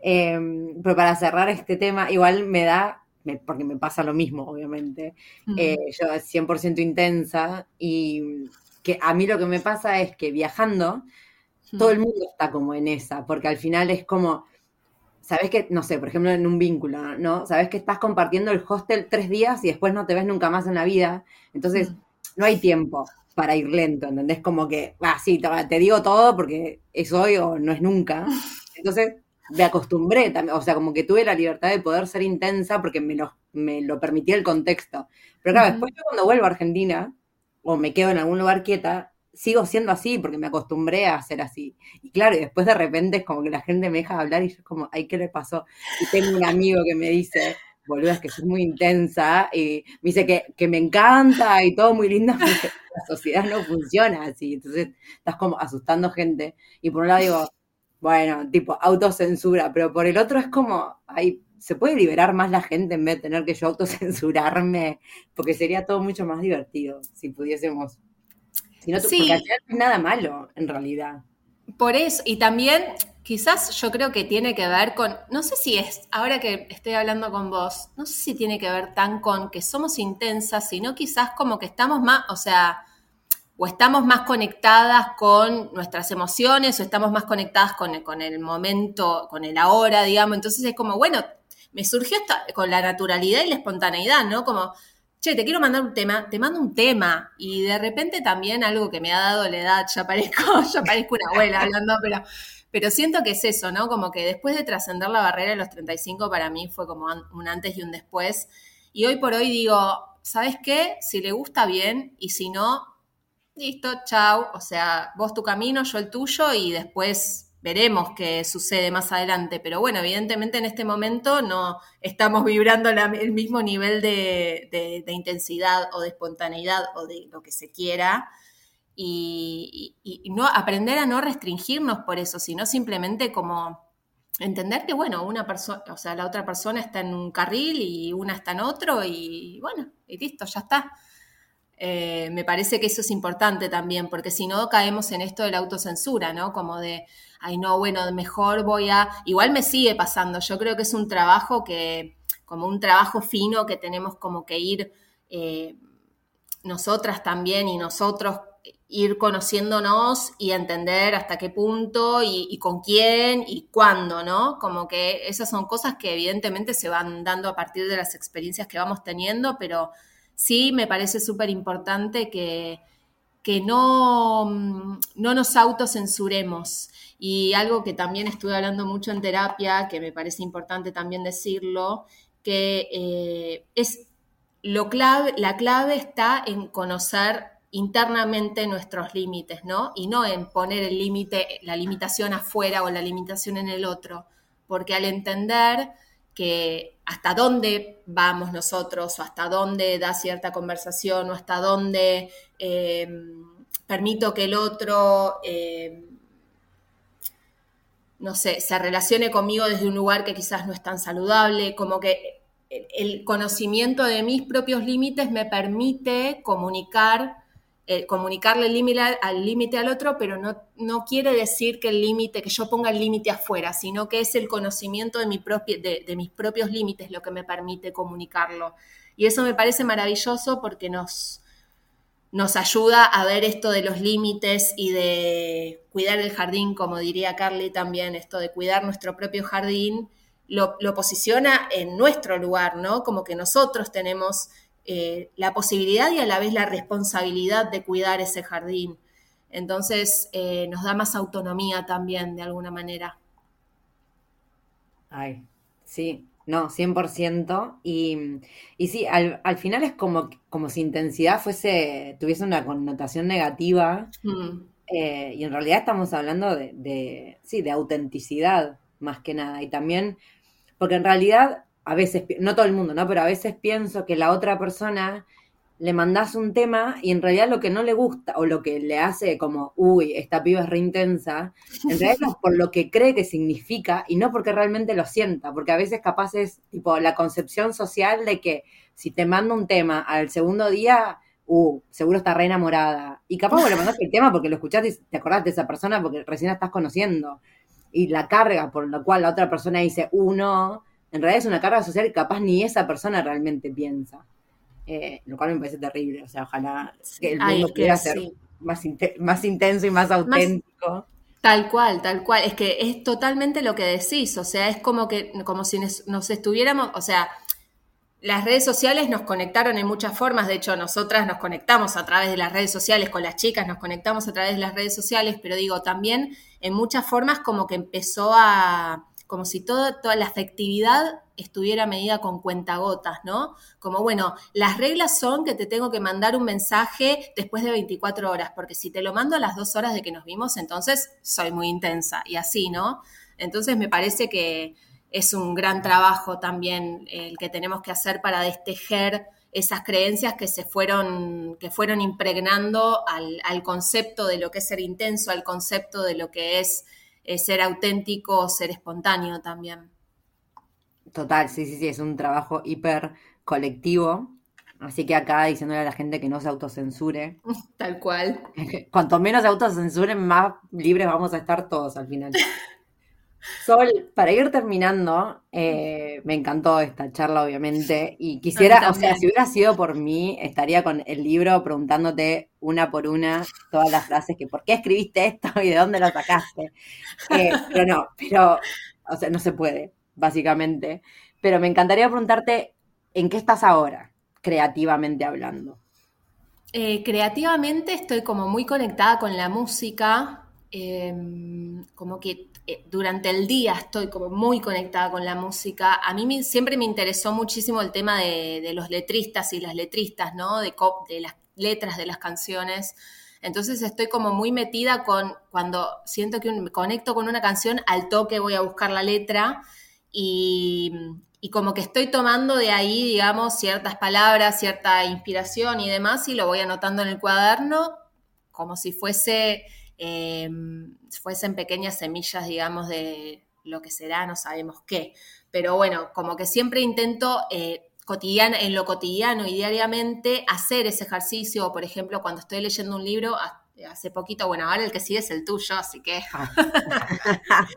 em, pero para cerrar este tema, igual me da, porque me pasa lo mismo, obviamente, eh, yo 100% intensa y que a mí lo que me pasa es que viajando, todo el mundo está como en esa, porque al final es como, sabes que, no sé, por ejemplo, en un vínculo, ¿no? Sabes que estás compartiendo el hostel tres días y después no te ves nunca más en la vida, entonces no hay tiempo para ir lento, ¿entendés? Como que, ah, sí, te, digo todo porque es hoy o no es nunca. Entonces me acostumbré también, o sea, como que tuve la libertad de poder ser intensa porque me lo, me lo permitía el contexto. Pero claro, después yo cuando vuelvo a Argentina o me quedo en algún lugar quieta, sigo siendo así porque me acostumbré a ser así. Y claro, y después de repente es como que la gente me deja hablar y yo como, ay, ¿qué le pasó? Y tengo un amigo que me dice, boluda, que sos muy intensa, y me dice que, que me encanta y todo muy lindo, la sociedad no funciona así, entonces estás como asustando gente, y por un lado digo, bueno, tipo autocensura, pero por el otro es como, ay, se puede liberar más la gente en vez de tener que yo autocensurarme, porque sería todo mucho más divertido si pudiésemos. Si no, sí. Porque no es nada malo, en realidad. Por eso, y también quizás yo creo que tiene que ver con, no sé si es, ahora que estoy hablando con vos, no sé si tiene que ver tan con que somos intensas, sino quizás como que estamos más, o sea, o estamos más conectadas con nuestras emociones, o estamos más conectadas con, con el momento, con el ahora, digamos. Entonces es como, bueno, me surgió esta, con la naturalidad y la espontaneidad, ¿no? Como, che, te quiero mandar un tema, te mando un tema. Y de repente también algo que me ha dado la edad, ya parezco, ya parezco una abuela hablando, pero pero siento que es eso, ¿no? Como que después de trascender la barrera de los 35 para mí fue como un antes y un después. Y hoy por hoy digo, ¿sabes qué? Si le gusta bien y si no, listo, chao. O sea, vos tu camino, yo el tuyo y después veremos qué sucede más adelante. Pero bueno, evidentemente en este momento no estamos vibrando el mismo nivel de intensidad o de espontaneidad o de lo que se quiera y, no aprender a no restringirnos por eso, sino simplemente como entender que, bueno, una persona, o sea, la otra persona está en un carril y una está en otro y bueno, y listo, ya está. Eh, me parece que eso es importante también, porque si no caemos en esto de la autocensura, ¿no? Como de, ay, no, bueno, mejor voy a... Igual me sigue pasando, yo creo que es un trabajo que, como un trabajo fino que tenemos como que ir eh, nosotras también y nosotros ir conociéndonos y entender hasta qué punto y, con quién y cuándo, ¿no? Como que esas son cosas que evidentemente se van dando a partir de las experiencias que vamos teniendo, pero sí me parece súper importante que, que no, no nos autocensuremos. Y algo que también estuve hablando mucho en terapia, que me parece importante también decirlo, que eh, es lo clave, la clave está en conocer internamente nuestros límites, ¿no? Y no en poner el límite, la limitación afuera o la limitación en el otro, porque al entender que hasta dónde vamos nosotros o hasta dónde da cierta conversación o hasta dónde em, permito que el otro, em, no sé, se relacione conmigo desde un lugar que quizás no es tan saludable, como que el conocimiento de mis propios límites me permite comunicar eh, comunicarle el límite al límite al otro, pero no, no quiere decir que el límite, que yo ponga el límite afuera, sino que es el conocimiento de, mi de, mis propios límites lo que me permite comunicarlo. Y eso me parece maravilloso porque nos, nos ayuda a ver esto de los límites y de cuidar el jardín, como diría Carly también, esto de cuidar nuestro propio jardín, lo, posiciona en nuestro lugar, ¿no? Como que nosotros tenemos eh, la posibilidad y a la vez la responsabilidad de cuidar ese jardín. Entonces eh, nos da más autonomía también, de alguna manera. Ay, sí, no, 100%. Y, y sí, al, final es como, como si intensidad fuese, tuviese una connotación negativa. Mm. Eh, y en realidad estamos hablando de, de, sí, de autenticidad más que nada. Y también, porque en realidad a veces, no todo el mundo, ¿no? Pero a veces pienso que la otra persona le mandas un tema y en realidad lo que no le gusta o lo que le hace como, uy, esta piba es re intensa, en realidad es por lo que cree que significa y no porque realmente lo sienta, porque a veces capaz es tipo la concepción social de que si te mando un tema al segundo día, uh, seguro está re enamorada. Y capaz vos le mandaste el tema porque lo escuchaste y te acordás de esa persona porque recién la estás conociendo. Y la carga por la cual la otra persona dice, uh, no, en realidad es una carga social que capaz ni esa persona realmente piensa. Eh, lo cual me parece terrible. O sea, ojalá que el mundo pudiera ser más, más intenso y más auténtico. Tal cual, tal cual. Es que es totalmente lo que decís. O sea, es como que, como si nos estuviéramos, o sea, las redes sociales nos conectaron en muchas formas, de hecho nosotras nos conectamos a través de las redes sociales, con las chicas nos conectamos a través de las redes sociales, pero digo, también en muchas formas como que empezó a, como si toda la afectividad estuviera medida con cuentagotas, ¿no? Como, bueno, las reglas son que te tengo que mandar un mensaje después de 24 horas, porque si te lo mando a las dos horas de que nos vimos, entonces soy muy intensa, y así, ¿no? Entonces me parece que es un gran trabajo también el que tenemos que hacer para destejer esas creencias que se fueron, que fueron impregnando al, al concepto de lo que es ser intenso, al concepto de lo que es eh, ser auténtico, ser espontáneo también. Total, sí, sí, sí, es un trabajo hiper colectivo. Así que acá diciéndole a la gente que no se autocensure. Tal cual. Cuanto menos se autocensuren, más libres vamos a estar todos al final. Sol, para ir terminando, eh, me encantó esta charla, obviamente, y quisiera, o sea, si hubiera sido por mí, estaría con el libro preguntándote una por una todas las frases que por qué escribiste esto y de dónde lo sacaste. Eh, pero no, pero, o sea, no se puede, básicamente. Pero me encantaría preguntarte, ¿en qué estás ahora, creativamente hablando? Eh, creativamente estoy como muy conectada con la música, em, como que eh, durante el día estoy como muy conectada con la música. A mí siempre me interesó muchísimo el tema de, los letristas y las letristas, ¿no? De, las letras de las canciones. Entonces estoy como muy metida con cuando siento que me conecto con una canción, al toque voy a buscar la letra y, y, como que estoy tomando de ahí, digamos, ciertas palabras, cierta inspiración y demás y lo voy anotando en el cuaderno como si fuese Em, fuesen pequeñas semillas, digamos, de lo que será, no sabemos qué. Pero bueno, como que siempre intento eh, en lo cotidiano y diariamente hacer ese ejercicio, por ejemplo, cuando estoy leyendo un libro, hace poquito, bueno, ahora el que sigue es el tuyo, así que... Ah.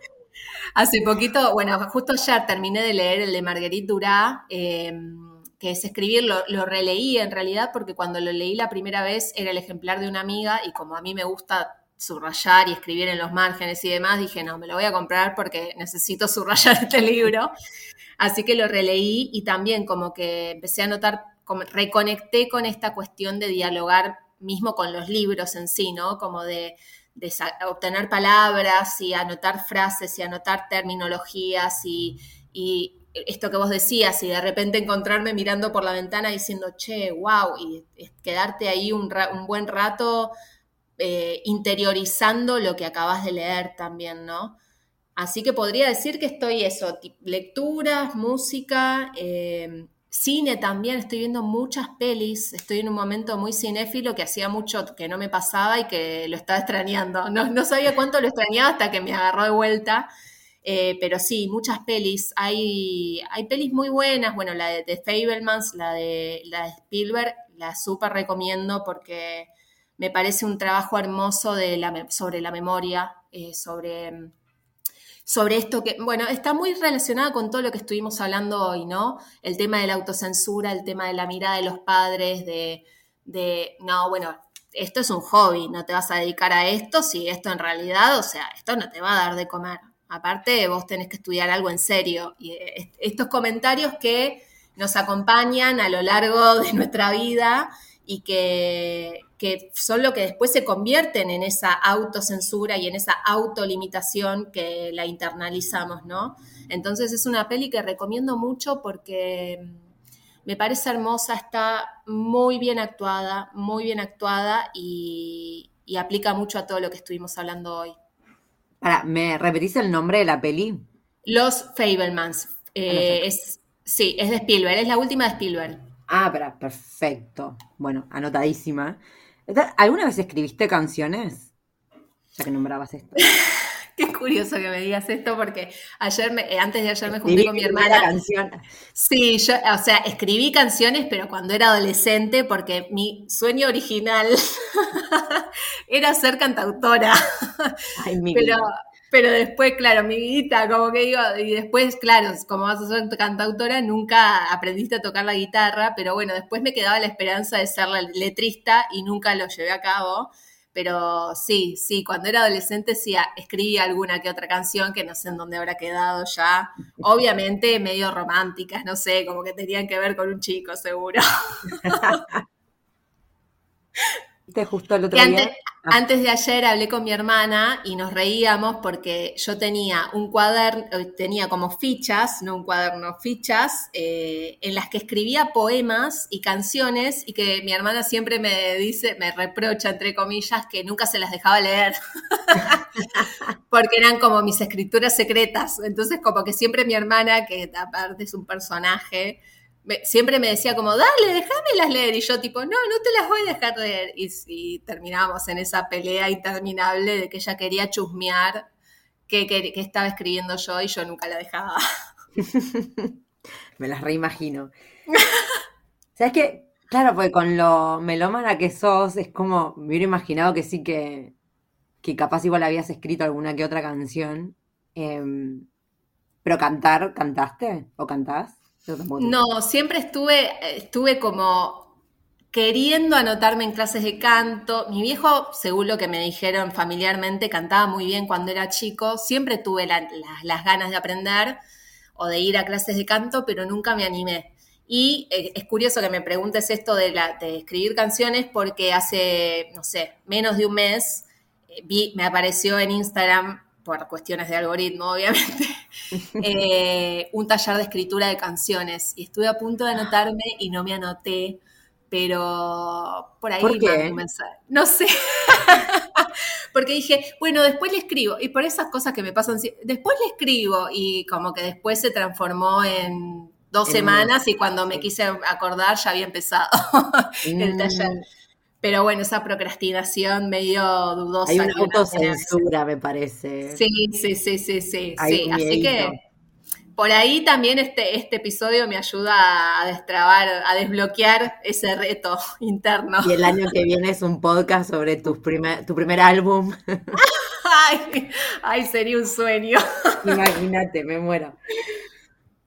hace poquito, bueno, justo ayer terminé de leer el de Marguerite Durá, em, que es escribir, lo, lo, releí en realidad porque cuando lo leí la primera vez era el ejemplar de una amiga y como a mí me gusta subrayar y escribir en los márgenes y demás, dije, no, me lo voy a comprar porque necesito subrayar este libro. Así que lo releí y también como que empecé a notar, como reconecté con esta cuestión de dialogar mismo con los libros en sí, ¿no? Como de, obtener palabras y anotar frases y anotar terminologías y, esto que vos decías, y de repente encontrarme mirando por la ventana diciendo, che, wow, y quedarte ahí un, buen rato eh, interiorizando lo que acabas de leer también, ¿no? Así que podría decir que estoy eso, lecturas, música, eh, cine también, estoy viendo muchas pelis, estoy en un momento muy cinéfilo que hacía mucho que no me pasaba y que lo estaba extrañando. No, no sabía cuánto lo extrañaba hasta que me agarró de vuelta. Eh, pero sí, muchas pelis. Hay, hay pelis muy buenas. Bueno, la de, The Fablemans, la de, la de Spielberg, la súper recomiendo porque me parece un trabajo hermoso sobre la memoria, eh, sobre, sobre esto que, bueno, está muy relacionada con todo lo que estuvimos hablando hoy, ¿no? El tema de la autocensura, el tema de la mirada de los padres, de, de no, bueno, esto es un hobby, no te vas a dedicar a esto si esto en realidad, o sea, esto no te va a dar de comer. Aparte, vos tenés que estudiar algo en serio. Y eh, estos comentarios que nos acompañan a lo largo de nuestra vida y que, son lo que después se convierten en esa autocensura y en esa autolimitación que la internalizamos, ¿no? Entonces es una peli que recomiendo mucho porque me parece hermosa, está muy bien actuada, muy bien actuada y, y aplica mucho a todo lo que estuvimos hablando hoy. ¿me repetís el nombre de la peli? Los Fablemans. Eh, es, sí, es de Spielberg, es la última de Spielberg. Ah, pero perfecto. Bueno, anotadísima. ¿Alguna vez escribiste canciones? Ya que nombrabas esto. Qué curioso que me digas esto porque ayer, me, eh, antes de ayer me junté con mi hermana. Canción. Sí, yo, o sea, escribí canciones, pero cuando era adolescente, porque mi sueño original era ser cantautora. Ay, mi pero, pero después, claro, mi vida, como que digo, y después, claro, como vas a ser cantautora, nunca aprendiste a tocar la guitarra, pero bueno, después me quedaba la esperanza de ser la letrista y nunca lo llevé a cabo. Pero sí, sí, cuando era adolescente sí escribí alguna que otra canción que no sé en dónde habrá quedado ya. Obviamente medio románticas, no sé, como que tenían que ver con un chico, seguro. justo el otro día. Antes, de ayer hablé con mi hermana y nos reíamos porque yo tenía un cuaderno, eh, tenía como fichas, no un cuaderno, fichas, eh, en las que escribía poemas y canciones y que mi hermana siempre me dice, me reprocha, entre comillas, que nunca se las dejaba leer. porque eran como mis escrituras secretas. Entonces, como que siempre mi hermana, que aparte es un personaje, siempre me decía como, dale, déjamelas leer. Y yo tipo, no, no te las voy a dejar leer. Y, terminábamos en esa pelea interminable de que ella quería chusmear que, que, estaba escribiendo yo y yo nunca la dejaba. me las reimagino. ¿Sabes qué? Claro, pues con lo melómana que sos, es como, me hubiera imaginado que sí que, que capaz igual habías escrito alguna que otra canción. Em, pero cantar, ¿cantaste? ¿O cantás? No, siempre estuve, estuve como queriendo anotarme en clases de canto. Mi viejo, según lo que me dijeron familiarmente, cantaba muy bien cuando era chico. Siempre tuve las ganas de aprender o de ir a clases de canto, pero nunca me animé. Y eh, es curioso que me preguntes esto de, de escribir canciones porque hace, no sé, menos de un mes eh, vi, me apareció en Instagram por cuestiones de algoritmo, obviamente, eh, un taller de escritura de canciones. Y estuve a punto de anotarme y no me anoté, pero por ahí ¿Por qué? No sé. Porque dije, bueno, después le escribo. Y por esas cosas que me pasan, después le escribo. Y como que después se transformó en dos semanas y cuando me quise acordar ya había empezado el taller. Pero bueno, esa procrastinación medio dudosa. Hay una autocensura, me parece. Sí, sí, sí, sí, sí. Así que por ahí también este, este episodio me ayuda a destrabar, a desbloquear ese reto interno. Y el año que viene es un podcast sobre tu primer, tu primer álbum. ay, ay, sería un sueño. Imagínate, me muero.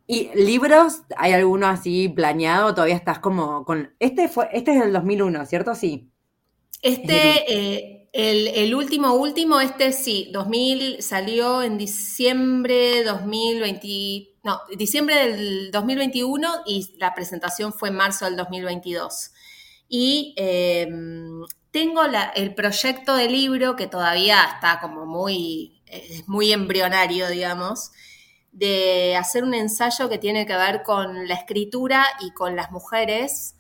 ¿Y libros? ¿Hay alguno así planeado? ¿Todavía estás como con... Este, fue, este es del 2001, ¿cierto? Sí. Este, eh, el, último, último, este sí, 2000, salió en diciembre 2020, no, diciembre del 2021 y la presentación fue en marzo del 2022. Y em, tengo el proyecto de libro que todavía está como muy, muy embrionario, digamos, de hacer un ensayo que tiene que ver con la escritura y con las mujeres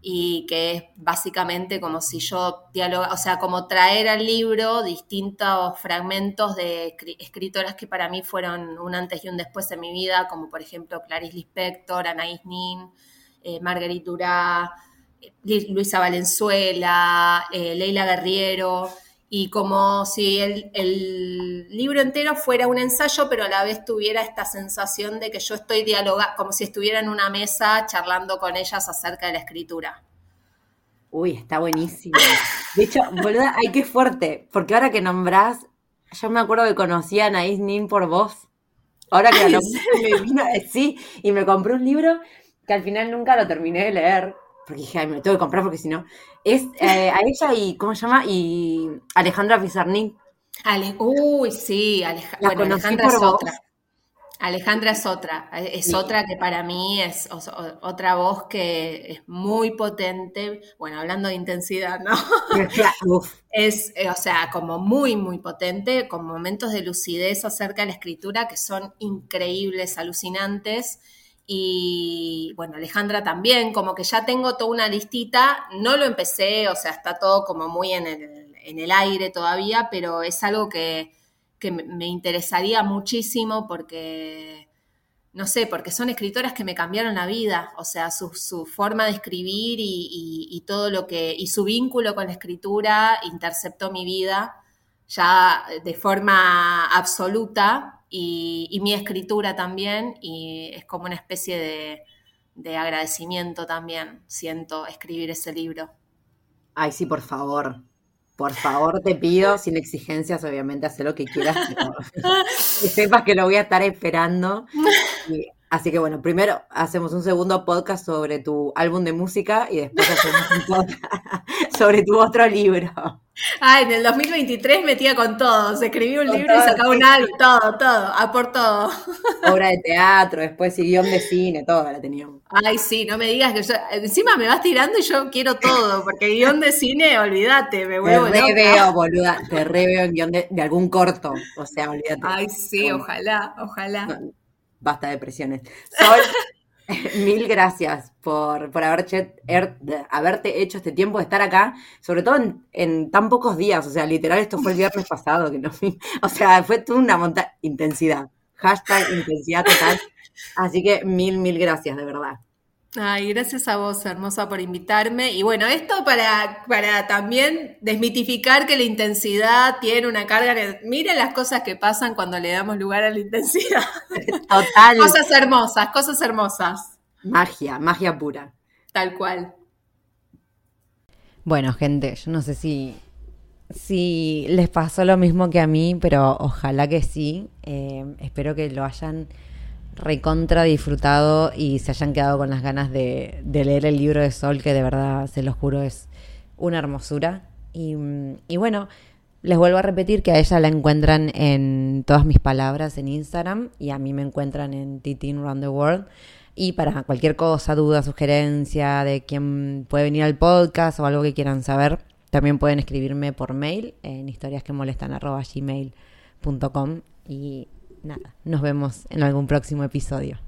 y que es básicamente como si yo dialoga, o sea, como traer al libro distintos fragmentos de escritoras que para mí fueron un antes y un después en mi vida, como por ejemplo Clarice Lispector, Anaïs Nin, eh, Marguerite Durá, eh, Luisa Valenzuela, eh, Leila Guerriero, y como si el, libro entero fuera un ensayo, pero a la vez tuviera esta sensación de que yo estoy dialogando, como si estuviera en una mesa charlando con ellas acerca de la escritura. Uy, está buenísimo. De hecho, boluda, ay, qué fuerte, porque ahora que nombrás, yo me acuerdo que conocí a Anaís Nin por vos. Ahora que la me vino, sí, y me compré un libro que al final nunca lo terminé de leer, porque dije, ay, me lo tengo que comprar porque si no. Es eh, a ella y, ¿cómo se llama? Y Alejandra Pizarnik. Uy, sí, bueno, Alejandra es otra. Alejandra es otra, es otra que para mí es otra voz que es muy potente, bueno, hablando de intensidad, ¿no? es, eh, o sea, como muy, muy potente, con momentos de lucidez acerca de la escritura que son increíbles, alucinantes. Y bueno, Alejandra también, como que ya tengo toda una listita, no lo empecé, o sea, está todo como muy en el, en el aire todavía, pero es algo que, me interesaría muchísimo porque, no sé, porque son escritoras que me cambiaron la vida, o sea, su, su forma de escribir y, todo lo que, y su vínculo con la escritura interceptó mi vida ya de forma absoluta y, mi escritura también, y es como una especie de, de agradecimiento también, siento escribir ese libro. Ay, sí, por favor. Por favor, te pido, sin exigencias, obviamente, haz lo que quieras, que sepas que lo voy a estar esperando. así que bueno, primero hacemos un segundo podcast sobre tu álbum de música y después hacemos un podcast sobre tu otro libro. Ah, en el 2023 metía con todo, se escribía un libro y sacaba un álbum, todo, todo, a por todo. Obra de teatro, después y guion de cine, todo la teníamos. Ay, sí, no me digas que yo, encima me vas tirando y yo quiero todo, porque guion de cine, olvídate, me vuelvo Te re veo, boluda, te re veo en guion de, algún corto, o sea, olvídate. Ay, sí, ojalá, ojalá. basta de presiones. Sol, Mil gracias por, por haberte hecho este tiempo de estar acá, sobre todo en, tan pocos días. O sea, literal, esto fue el viernes pasado. Que no, o sea, fue toda una monta intensidad. Hashtag intensidad total. Así que mil, mil gracias, de verdad. Ay, gracias a vos, hermosa, por invitarme. Y bueno, esto para, para también desmitificar que la intensidad tiene una carga. Miren las cosas que pasan cuando le damos lugar a la intensidad. Total. cosas hermosas, cosas hermosas. Magia, magia pura. Tal cual. Bueno, gente, yo no sé si, si les pasó lo mismo que a mí, pero ojalá que sí. Eh, espero que lo hayan recontra disfrutado y se hayan quedado con las ganas de, leer el libro de Sol, que de verdad, se los juro, es una hermosura. Y, bueno, les vuelvo a repetir que a ella la encuentran en todas mis palabras en Instagram y a mí me encuentran en Titin Round the World. Y para cualquier cosa, duda, sugerencia de quién puede venir al podcast o algo que quieran saber, también pueden escribirme por mail en historiasquemolestan.gmail.com y nada, nos vemos en algún próximo episodio.